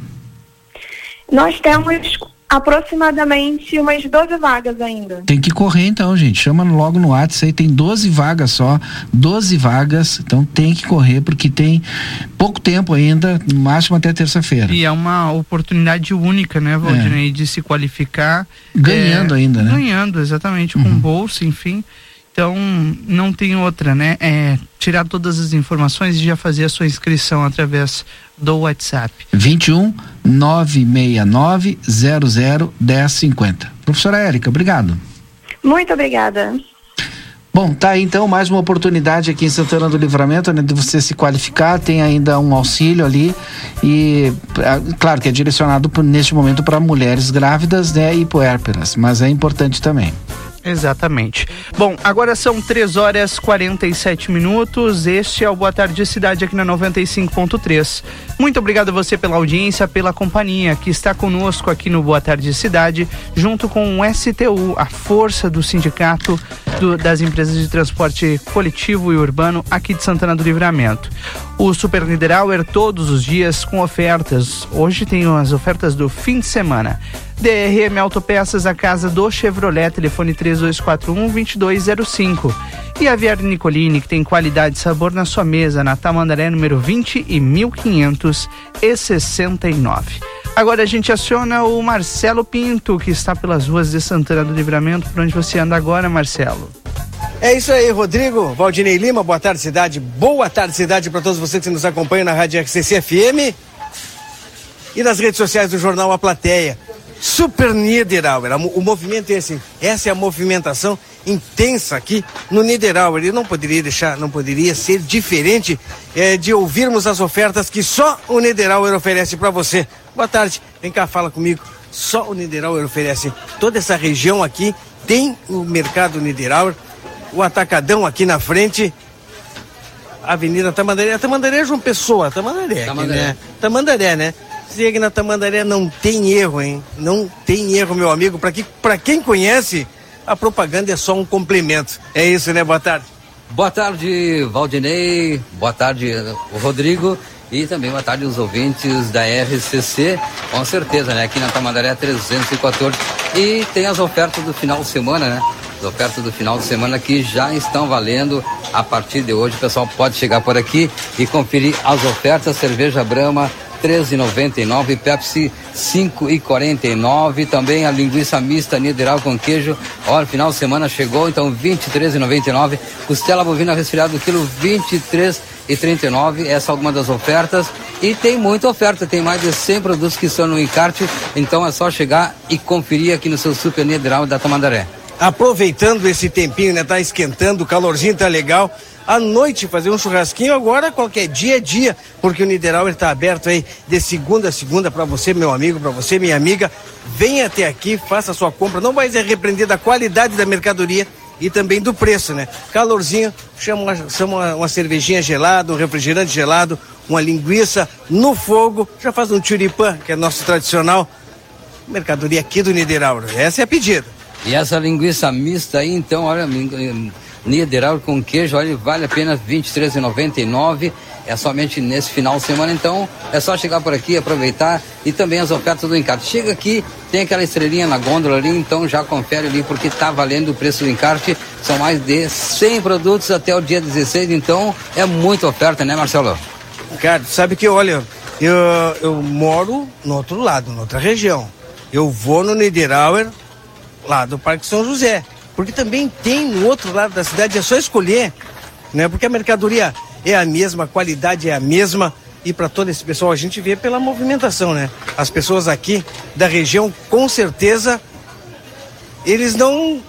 Nós temos aproximadamente umas 12 vagas ainda. Tem que correr então, gente. Chama logo no WhatsApp aí, tem 12 vagas só. 12 vagas, então tem que correr porque tem pouco tempo ainda, no máximo até terça-feira. E é uma oportunidade única, né, Valdinei, de se qualificar. Ganhando é, ainda, né? Ganhando, exatamente, com bolsa, enfim. Então, não tem outra, né? É tirar todas as informações e já fazer a sua inscrição através do WhatsApp. 21 969 00 1050. Professora Érica, obrigado. Muito obrigada. Bom, tá aí então mais uma oportunidade aqui em Santana do Livramento, né, de você se qualificar, tem ainda um auxílio ali e ah, claro que é direcionado neste momento para mulheres grávidas, né, e puérperas, mas é importante também. Exatamente. Bom, agora são 3 horas 47 minutos. Este é o Boa Tarde Cidade aqui na 95.3. Muito obrigado a você pela audiência, pela companhia que está conosco aqui no Boa Tarde Cidade, junto com o STU, a força do sindicato do- das empresas de transporte coletivo e urbano aqui de Santana do Livramento. O Super Niederauer todos os dias com ofertas. Hoje tem as ofertas do fim de semana. DRM Autopeças, a casa do Chevrolet, telefone 3241-2205. E a Viar Nicolini, que tem qualidade e sabor na sua mesa, na Tamandaré, número 20 e 1569. Agora a gente aciona o Marcelo Pinto, que está pelas ruas de Santana do Livramento. Por onde você anda agora, Marcelo? É isso aí, Rodrigo. Valdinei Lima, boa tarde, cidade. Boa tarde, cidade, para todos vocês que nos acompanham na Rádio RCC FM e nas redes sociais do jornal A Plateia. Super Niederauer, o movimento é esse. Essa é a movimentação intensa aqui no Niederauer. E não poderia deixar, não poderia ser diferente eh, de ouvirmos as ofertas que só o Niederauer oferece para você. Boa tarde, vem cá, fala comigo. Só o Niederauer oferece. Toda essa região aqui tem o mercado Niederauer, o atacadão aqui na frente. Avenida Tamandaré. Tamandaré é João Pessoa, Tamandaré. aqui, Tamandaré. né? Tamandaré, né? Chega na Tamandaré, não tem erro, hein? Não tem erro, meu amigo. Para que, quem conhece, a propaganda é só um complemento. É isso, né? Boa tarde. Boa tarde, Valdinei. Boa tarde, o Rodrigo. E também boa tarde os ouvintes da RCC. Com certeza, né? Aqui na Tamandaré 314. E tem as ofertas do final de semana, né? As ofertas do final de semana que já estão valendo a partir de hoje. O pessoal pode chegar por aqui e conferir as ofertas. Cerveja Brahma 13,99, Pepsi 5,49, também a linguiça mista Niederal com queijo. Olha, final de semana chegou, então 23,99. Costela bovina resfriada quilo 23 e 39, essa é alguma das ofertas. E tem muita oferta, tem mais de 100 produtos que estão no encarte, então é só chegar e conferir aqui no seu Super Niederal da Tamandaré. Aproveitando esse tempinho, né? Tá esquentando, o calorzinho tá legal. À noite fazer um churrasquinho, agora qualquer dia é dia, porque o Niederauer está aberto aí de segunda a segunda para você, meu amigo, para você, minha amiga. Venha até aqui, faça a sua compra. Não vai ser repreender da qualidade da mercadoria e também do preço, né? Calorzinho, chama uma, chama uma, uma cervejinha gelada, um refrigerante gelado, uma linguiça no fogo, já faz um churipã, que é nosso tradicional. Mercadoria aqui do Niederauer. Essa é a pedida. E essa linguiça mista aí, então, olha, Niederauer com queijo, olha, vale a pena R$ 23,99. É somente nesse final de semana, então é só chegar por aqui, aproveitar e também as ofertas do encarte. Chega aqui, tem aquela estrelinha na gôndola ali, então já confere ali porque tá valendo o preço do encarte. São mais de 100 produtos até o dia 16, então é muita oferta, né, Marcelo? Cara, sabe que, olha, eu, eu moro no outro lado, na outra região. Eu vou no Niederauer, lá do Parque São José. Porque também tem no outro lado da cidade, é só escolher, né? Porque a mercadoria é a mesma, a qualidade é a mesma. E para todo esse pessoal, a gente vê pela movimentação, né? As pessoas aqui da região, com certeza, eles não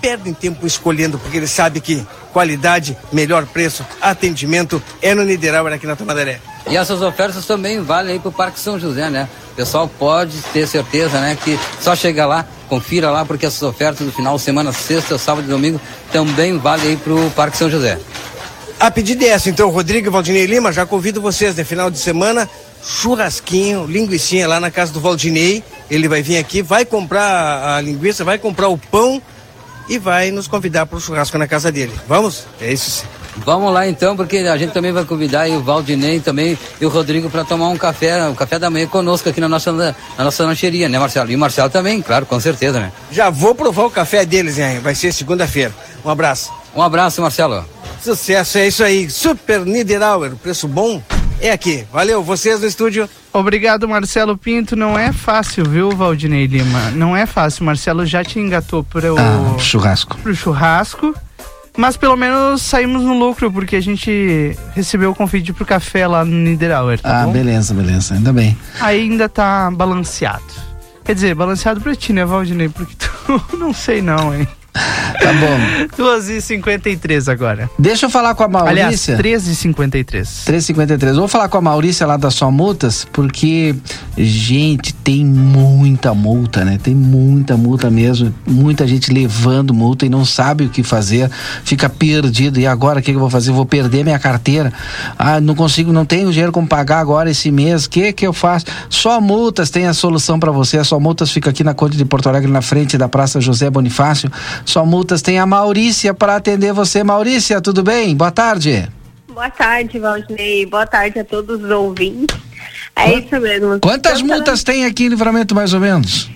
perdem tempo escolhendo, porque eles sabem que qualidade, melhor preço, atendimento é no Niederauer aqui na Tamandaré. E essas ofertas também valem aí pro Parque São José, né? O pessoal pode ter certeza, né, que só chegar lá, confira lá, porque essas ofertas do final de semana, sexta, sábado e domingo, também valem aí pro Parque São José. A pedida é essa, então, Rodrigo e Valdinei Lima, já convido vocês, no final de semana, churrasquinho, linguicinha lá na casa do Valdinei. Ele vai vir aqui, vai comprar a linguiça, vai comprar o pão e vai nos convidar para o churrasco na casa dele. Vamos? É isso sim. Vamos lá então, porque a gente também vai convidar aí o Valdinei também e o Rodrigo para tomar um café, um café da manhã conosco aqui na nossa, na nossa lancheria, né, Marcelo? E o Marcelo também, claro, com certeza, né? Já vou provar o café deles, hein? Vai ser segunda-feira. Um abraço. Um abraço, Marcelo. Sucesso, é isso aí. Super Niederauer, preço bom é aqui. Valeu, vocês no estúdio. Obrigado, Marcelo Pinto. Não é fácil, viu, Valdinei Lima? Não é fácil. Marcelo já te engatou para o Ah, churrasco. pro churrasco. Mas pelo menos saímos no lucro, porque a gente recebeu o convite pro café lá no Niederauer, tá ah, bom? beleza, beleza. Ainda bem. Aí ainda tá balanceado. Quer dizer, balanceado pra ti, né, Valdinei? Porque tu não sei não, hein? Tá bom. 2 e 53 agora. Deixa eu falar com a Maurícia. Aliás, 13 e 53. 353. Eu vou falar com a Maurícia lá da Só Multas, porque, gente, tem muita multa, né? Tem muita multa mesmo. Muita gente levando multa e não sabe o que fazer, fica perdido. E agora o que, eu vou fazer? Vou perder minha carteira. Ah, não consigo, não tenho dinheiro como pagar agora esse mês. O que que eu faço? Só Multas tem a solução para você. A Só Multas fica aqui na Conde de Porto Alegre, na frente da Praça José Bonifácio. Só Multas tem a Maurícia para atender você. Maurícia, tudo bem? Boa tarde. Boa tarde, Valdinei. Boa tarde a todos os ouvintes. É isso mesmo. Quantas multas tem aqui em livramento, mais ou menos?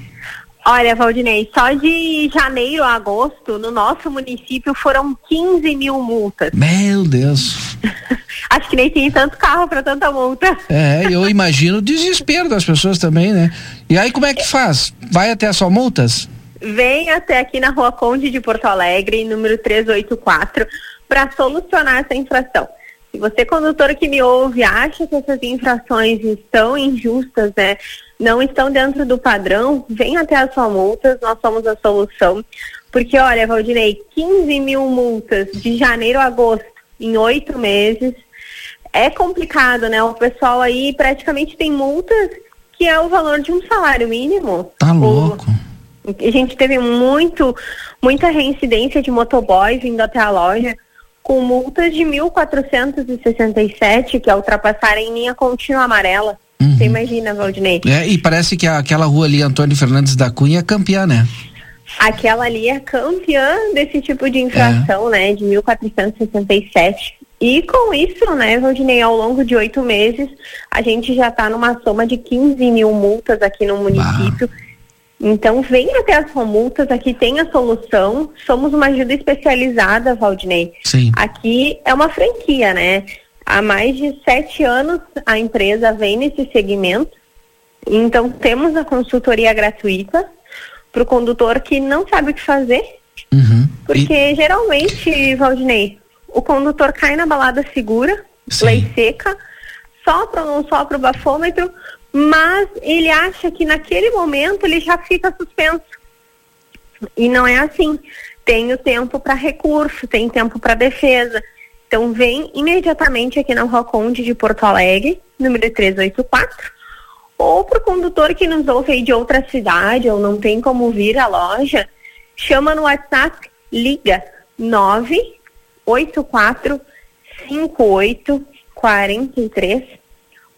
Olha, Valdinei, só de janeiro a agosto, no nosso município, foram 15 mil multas. Meu Deus. Acho que nem tem tanto carro para tanta multa. É, eu imagino o desespero das pessoas também, né? E aí como é que faz? Vai até a Só Multas? Vem até aqui na Rua Conde de Porto Alegre, número 384, para solucionar essa infração. Se você, condutor que me ouve, acha que essas infrações estão injustas, né, não estão dentro do padrão, vem até as sua multas, nós somos a solução. Porque, olha, Valdinei, 15 mil multas de janeiro a agosto em oito meses é complicado, né? O pessoal aí praticamente tem multas que é o valor de um salário mínimo. Tá louco. A gente teve muito, muita reincidência de motoboys vindo até a loja com multas de 1.467 que é ultrapassar em linha contínua amarela. Você imagina, Valdinei? É, e parece que aquela rua ali, Antônio Fernandes da Cunha, é campeã, né? Aquela ali é campeã desse tipo de infração, né? De 1.467. E com isso, né, Valdinei, ao longo de oito meses, a gente já está numa soma de 15 mil multas aqui no município. Então, vem até as multas, aqui tem a solução. Somos uma ajuda especializada, Valdinei. Sim. Aqui é uma franquia, né? Há mais de sete anos a empresa vem nesse segmento. Então, temos a consultoria gratuita para o condutor que não sabe o que fazer. Porque geralmente, Valdinei, o condutor cai na balada segura, lei seca, sopra ou não sopra o bafômetro, mas ele acha que naquele momento ele já fica suspenso. E não é assim. Tem o tempo para recurso, tem tempo para defesa. Então vem imediatamente aqui na Rua Conde de Porto Alegre, número 384, ou para o condutor que nos ouve aí de outra cidade ou não tem como vir à loja, chama no WhatsApp, liga 984 58 43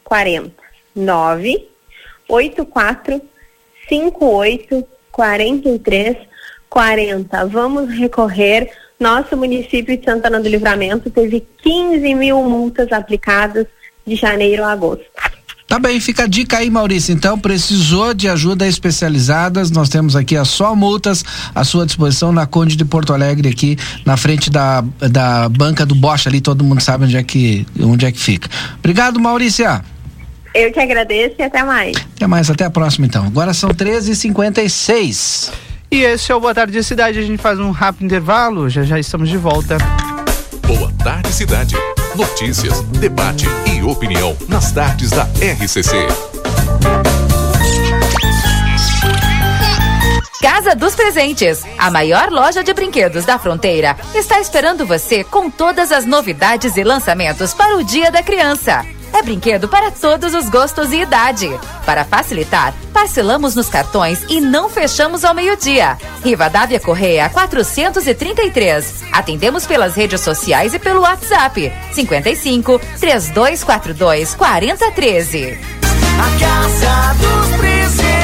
40 984 58 43 40. Vamos recorrer. Nosso município de Santana do Livramento teve 15 mil multas aplicadas de janeiro a agosto. Tá bem, fica a dica aí, Maurício. Então, precisou de ajuda especializadas, nós temos aqui a Só Multas à sua disposição na Conde de Porto Alegre, aqui na frente da, da banca do Bosch ali, todo mundo sabe onde é que, onde é que fica. Obrigado, Maurícia. Eu que agradeço e até mais. Até mais, até a próxima então. Agora são 13h56. E esse é o Boa Tarde Cidade. A gente faz um rápido intervalo. Já já estamos de volta. Boa tarde, cidade. Notícias, debate e opinião nas tardes da RCC. Casa dos Presentes, a maior loja de brinquedos da fronteira, está esperando você com todas as novidades e lançamentos para o Dia da Criança. É brinquedo para todos os gostos e idade. Para facilitar, parcelamos nos cartões e não fechamos ao meio-dia. Rivadavia Correia 433. Atendemos pelas redes sociais e pelo WhatsApp 55 3242 4013. A Casa dos Presentes.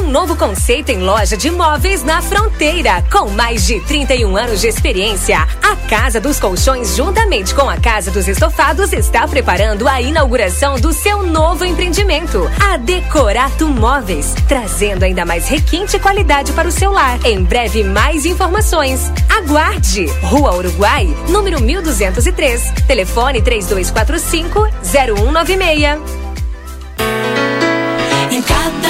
Um novo conceito em loja de móveis na fronteira. Com mais de 31 anos de experiência, a Casa dos Colchões, juntamente com a Casa dos Estofados, está preparando a inauguração do seu novo empreendimento, a Decorato Móveis, trazendo ainda mais requinte e qualidade para o seu lar. Em breve, mais informações. Aguarde! Rua Uruguai, número 1203. Telefone 3245 0196. Em cada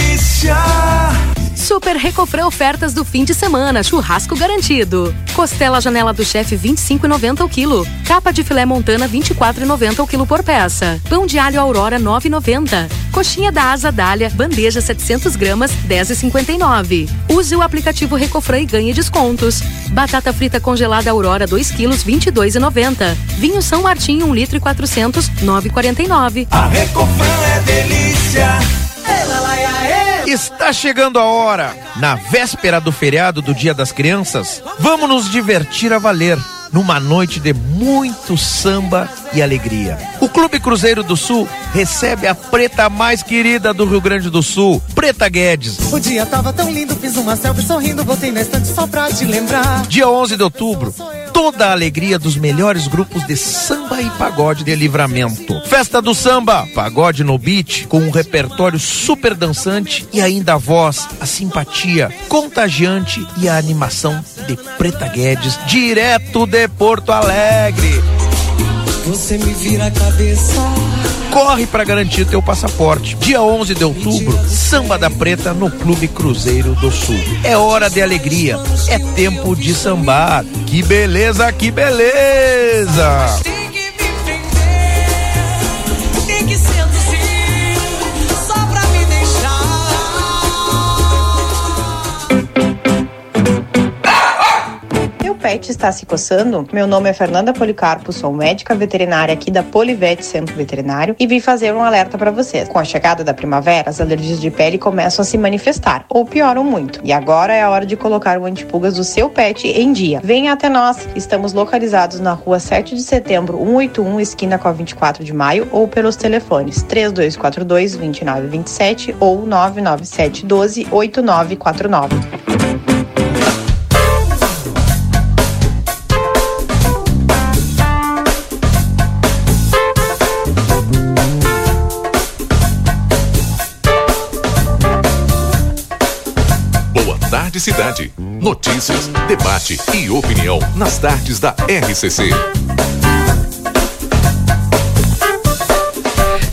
Super Recofran ofertas do fim de semana, churrasco garantido. Costela janela do chefe 25,90 o quilo. Capa de filé montana 24,90 o quilo por peça. Pão de alho Aurora 9,90. Coxinha da asa dália, bandeja 700 gramas 10,59. Use o aplicativo Recofran e ganhe descontos. Batata frita congelada Aurora 2 quilos 22,90. Vinho São Martinho 1 litro e 400 9,49. A Recofran é delícia. Está chegando a hora, na véspera do feriado do Dia das Crianças, vamos nos divertir a valer numa noite de muito samba e alegria. O Clube Cruzeiro do Sul recebe a preta mais querida do Rio Grande do Sul, Preta Guedes. O dia tava tão lindo, fiz uma selfie sorrindo, voltei na estante só pra te lembrar. Dia 11 de outubro, toda a alegria dos melhores grupos de samba e pagode de livramento. Festa do samba, pagode no beat, com um repertório super dançante e ainda a voz, a simpatia contagiante e a animação de Preta Guedes, direto de Porto Alegre. Você me vira a cabeça. Corre para garantir teu passaporte. Dia 11 de outubro, Samba da Preta no Clube Cruzeiro do Sul. É hora de alegria, é tempo de sambar. Que beleza, que beleza! Pet está se coçando? Meu nome é Fernanda Policarpo, sou médica veterinária aqui da Polivete Centro Veterinário e vim fazer um alerta para vocês. Com a chegada da primavera, as alergias de pele começam a se manifestar ou pioram muito. E agora é a hora de colocar o antipulgas do seu pet em dia. Venha até nós. Estamos localizados na rua 7 de setembro, 181, esquina com a 24 de maio, ou pelos telefones 3242 2927 ou 997 12 8949. Cidade. Notícias, debate e opinião nas tardes da RCC.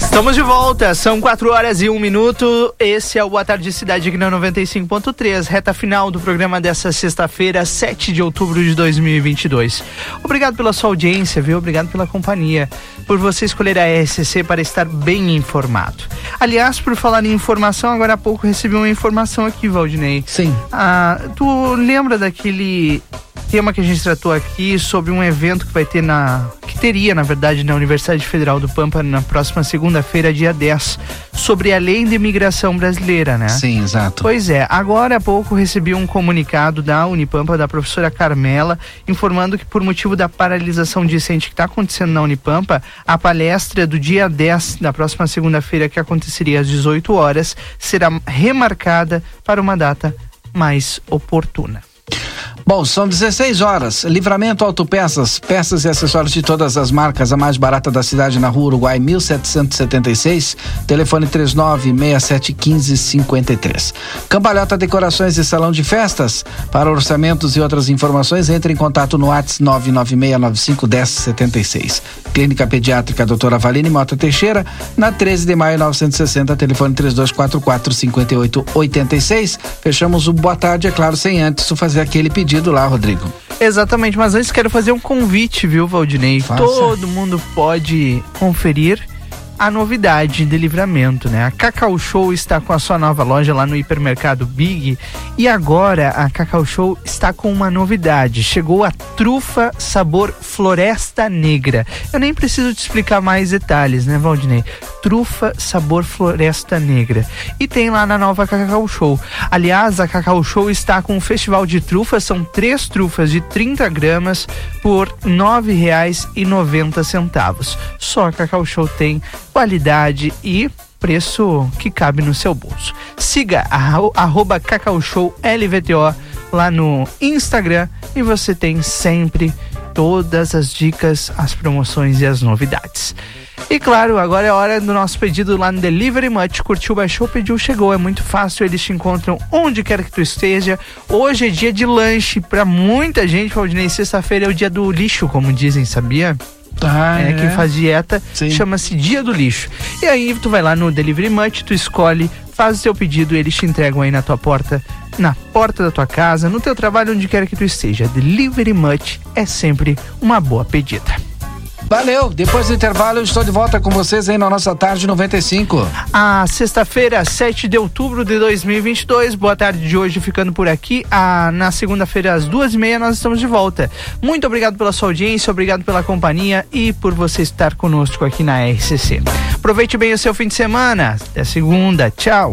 Estamos de volta, são 4 horas e 1 minuto. Esse é o Boa Tarde Cidade aqui na 95.3, reta final do programa dessa sexta-feira, 7 de outubro de 2022. Obrigado pela sua audiência, viu? Obrigado pela companhia, por você escolher a RCC para estar bem informado. Aliás, por falar em informação, agora há pouco recebi uma informação aqui, Valdinei. Sim. Ah, tu lembra daquele tema que a gente tratou aqui sobre um evento que vai ter na. que teria, na verdade, na Universidade Federal do Pampa na próxima segunda-feira, dia 10, sobre a lei de imigração brasileira, né? Sim, exato. Pois é, agora há pouco recebi um comunicado da Unipampa, da professora Carmela, informando que por motivo da paralisação discente que está acontecendo na Unipampa, a palestra do dia 10, da próxima segunda-feira, que aconteceria às 18 horas, será remarcada para uma data mais oportuna. Bom, são 16 horas. Livramento Autopeças, peças e acessórios de todas as marcas, a mais barata da cidade na Rua Uruguai 1776, telefone 39671553. Cambalhota Decorações e Salão de Festas. Para orçamentos e outras informações, entre em contato no WhatsApp 996951076. Clínica Pediátrica Doutora Valine Mota Teixeira, na 13 de maio 960, telefone 3244 5886. Fechamos o boa tarde, é claro, sem antes fazer aquele pedido lá, Rodrigo. Exatamente, mas antes quero fazer um convite, viu, Valdinei? Faça. Todo mundo pode conferir a novidade de livramento, né? A Cacau Show está com a sua nova loja lá no hipermercado Big e agora a Cacau Show está com uma novidade. Chegou a trufa sabor Floresta Negra. Eu nem preciso te explicar mais detalhes, né, Valdinei? Trufa sabor Floresta Negra. E tem lá na nova Cacau Show. Aliás, a Cacau Show está com um festival de trufas, são três trufas de 30 gramas por R$ 9,90. Só a Cacau Show tem qualidade e preço que cabe no seu bolso. Siga a, arroba Cacau Show LVTO lá no Instagram e você tem sempre todas as dicas, as promoções e as novidades. E claro, agora é hora do nosso pedido lá no Delivery Much. Curtiu, baixou, pediu, chegou. É muito fácil, eles te encontram onde quer que tu esteja. Hoje é dia de lanche para muita gente, Valdinei. Sexta-feira é o dia do lixo, como dizem, sabia? Ah, é, é? quem faz dieta chama-se Dia do Lixo. E aí tu vai lá no Delivery Much, tu escolhe, faz o teu pedido eles te entregam aí na tua porta, na porta da tua casa, no teu trabalho, onde quer que tu esteja. Delivery Much é sempre uma boa pedida. Valeu, depois do intervalo eu estou de volta com vocês aí na nossa tarde 95. A sexta-feira, 7 de outubro de 2022. Boa tarde de hoje, ficando por aqui. Ah, na segunda-feira, às duas e meia, nós estamos de volta. Muito obrigado pela sua audiência, obrigado pela companhia e por você estar conosco aqui na RCC. Aproveite bem o seu fim de semana. Até segunda. Tchau.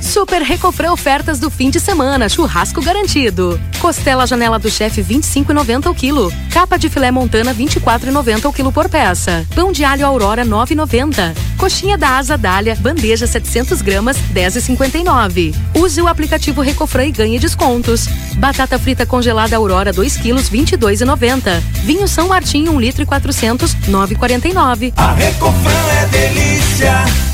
Super Recofrã ofertas do fim de semana, churrasco garantido. Costela janela do chefe 25,90 o quilo. Capa de filé montana 24,90 o quilo por peça. Pão de alho Aurora 9,90. Coxinha da asa dália, bandeja 700 gramas 10,59. Use o aplicativo Recofrã e ganhe descontos. Batata frita congelada Aurora 2 quilos 22,90. Vinho São Martinho 1 litro e 400 9,49. A Recofran é delícia.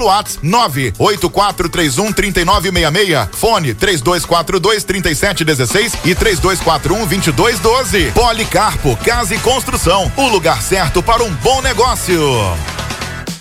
WhatsApp 98431 3966. Fone 3242 3716 e 3241 2212. Policarpo Casa e Construção. O lugar certo para um bom negócio.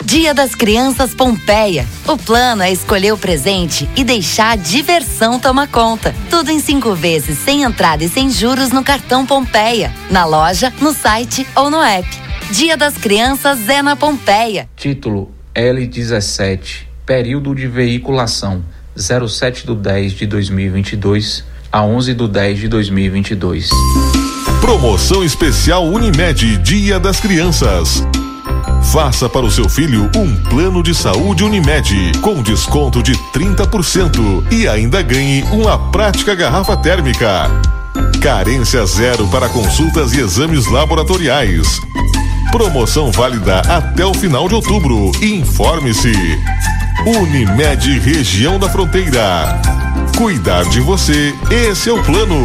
Dia das Crianças Pompeia. O plano é escolher o presente e deixar a diversão tomar conta. Tudo em cinco vezes, sem entrada e sem juros no cartão Pompeia. Na loja, no site ou no app. Dia das Crianças é na Pompeia. Título L17, período de veiculação 07 do 10 de 2022 a 11 do 10 de 2022. Promoção especial Unimed Dia das Crianças. Faça para o seu filho um plano de saúde Unimed com desconto de 30% e ainda ganhe uma prática garrafa térmica. Carência zero para consultas e exames laboratoriais. Promoção válida até o final de outubro. Informe-se. Unimed Região da Fronteira. Cuidar de você, esse é o plano.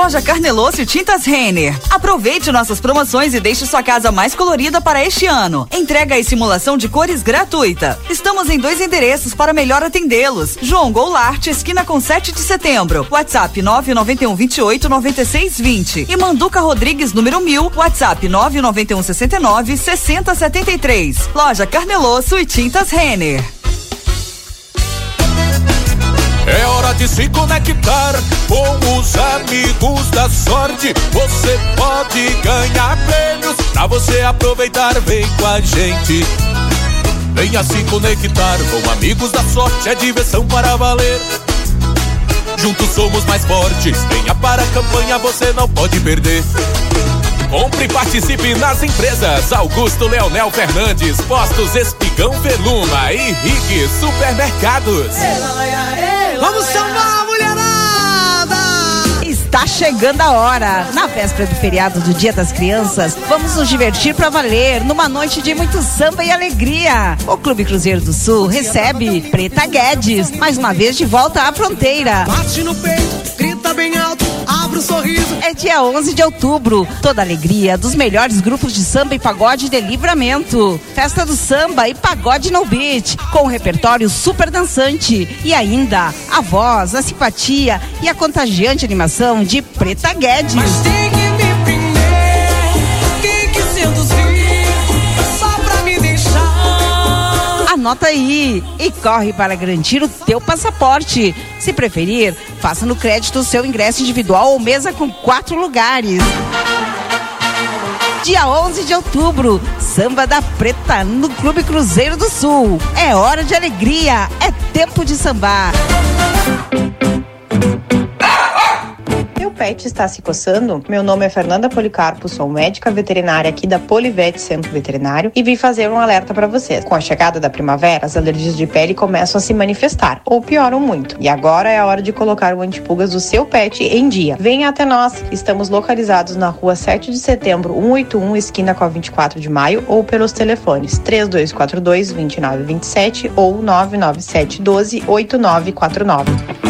Loja Carnelosso e Tintas Renner. Aproveite nossas promoções e deixe sua casa mais colorida para este ano. Entrega e simulação de cores gratuita. Estamos em dois endereços para melhor atendê-los. João Goulart, esquina com 7 de setembro. WhatsApp 991 28 96 20. E Manduca Rodrigues, número 1000. WhatsApp 991 69 60 73. Loja Carnelosso e Tintas Renner. É hora de se conectar com os amigos da sorte. Você pode ganhar prêmios pra você aproveitar. Vem com a gente. Venha se conectar com amigos da sorte. É diversão para valer. Juntos somos mais fortes. Venha para a campanha, você não pode perder. Compre e participe nas empresas Augusto Leonel Fernandes, Postos Espigão Veluma e Supermercados. Vamos sambar, mulherada! Está chegando a hora. Na véspera do feriado do Dia das Crianças, vamos nos divertir para valer numa noite de muito samba e alegria. O Clube Cruzeiro do Sul recebe Preta Guedes, mais uma vez de volta à fronteira. Bate no peito, bem alto, abre o sorriso. É dia 11 de outubro. Toda a alegria dos melhores grupos de samba e pagode de livramento. Festa do samba e pagode no beat, com um repertório super dançante. E ainda a voz, a simpatia e a contagiante animação de Preta Guedes. Tem que me prender, tem que seduzir, Anota aí e corre para garantir o teu passaporte. Se preferir, faça no crédito o seu ingresso individual ou mesa com quatro lugares. Dia 11 de outubro, Samba da Preta no Clube Cruzeiro do Sul. É hora de alegria, é tempo de sambar. Pet está se coçando? Meu nome é Fernanda Policarpo, sou médica veterinária aqui da Polivete Centro Veterinário e vim fazer um alerta para vocês. Com a chegada da primavera, as alergias de pele começam a se manifestar ou pioram muito. E agora é a hora de colocar o antipulgas do seu pet em dia. Venha até nós. Estamos localizados na rua 7 de setembro, 181, esquina com a 24 de maio, ou pelos telefones 3242 2927 ou 997 12 8949.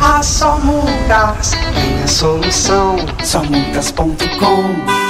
Ah, só multas tem a solução. Somultas.com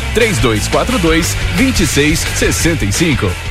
3242 2665.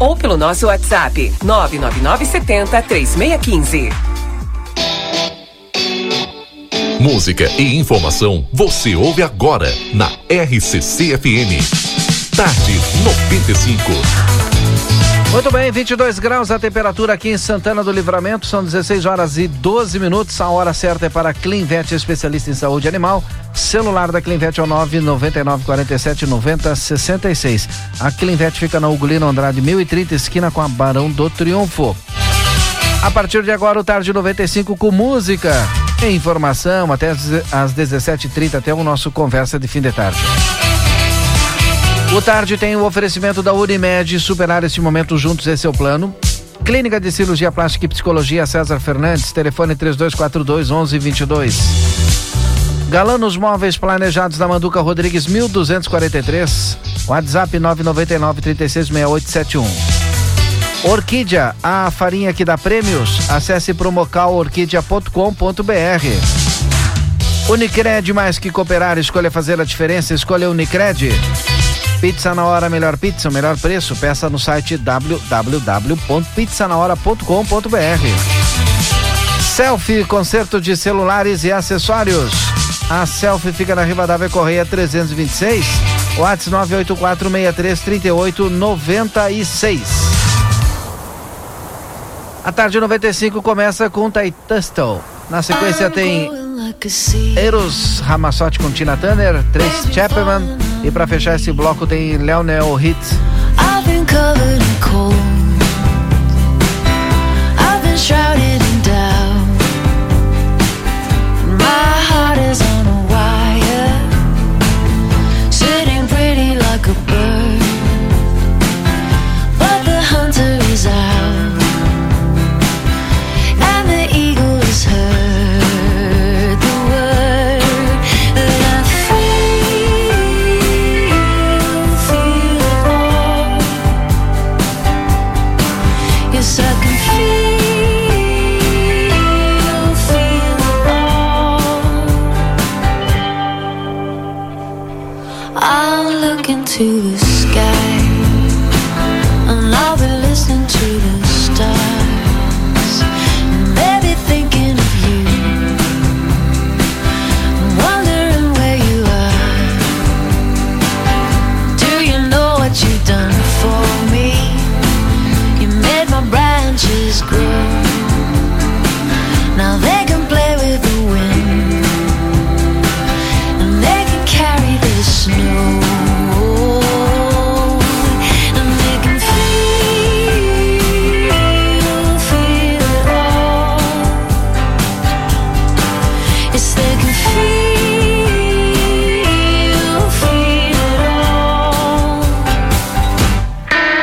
ou pelo nosso WhatsApp 99970 3615. Música e informação você ouve agora na RCC FM. Tarde 95. Muito bem, 22 graus a temperatura aqui em Santana do Livramento, são 16 horas e 12 minutos. A hora certa é para Clinvet, especialista em saúde animal. Celular da Clinvet é o 999 47 90 66. A Clinvet fica na Ugolino Andrade 1030, esquina com a Barão do Triunfo. A partir de agora, o Tarde 95 com música informação até às 17h30, até o nosso Conversa de Fim de Tarde. O Tarde tem o oferecimento da Unimed, superar este momento juntos, é o plano. Clínica de Cirurgia Plástica e Psicologia César Fernandes, telefone 3242 1122. Galanos Móveis Planejados da Manduca Rodrigues 1243, WhatsApp 999 366871. Orquídea, a farinha que dá prêmios. Acesse promocalorquídea.com.br. Unicred, mais que cooperar, escolha fazer a diferença, escolha Unicred. Pizza na hora, melhor pizza, melhor preço. Peça no site www.pizzanahora.com.br. Selfie, conserto de celulares e acessórios. A Selfie fica na Rivadavia Correia 326. WhatsApp 984633896. A tarde 95 começa com Taitustle. Na sequência tem Eros Ramassotti com Tina Turner, Trace Chapman e para fechar esse bloco tem Leonel Hits. I've been covered in cold. I've been shrouded to the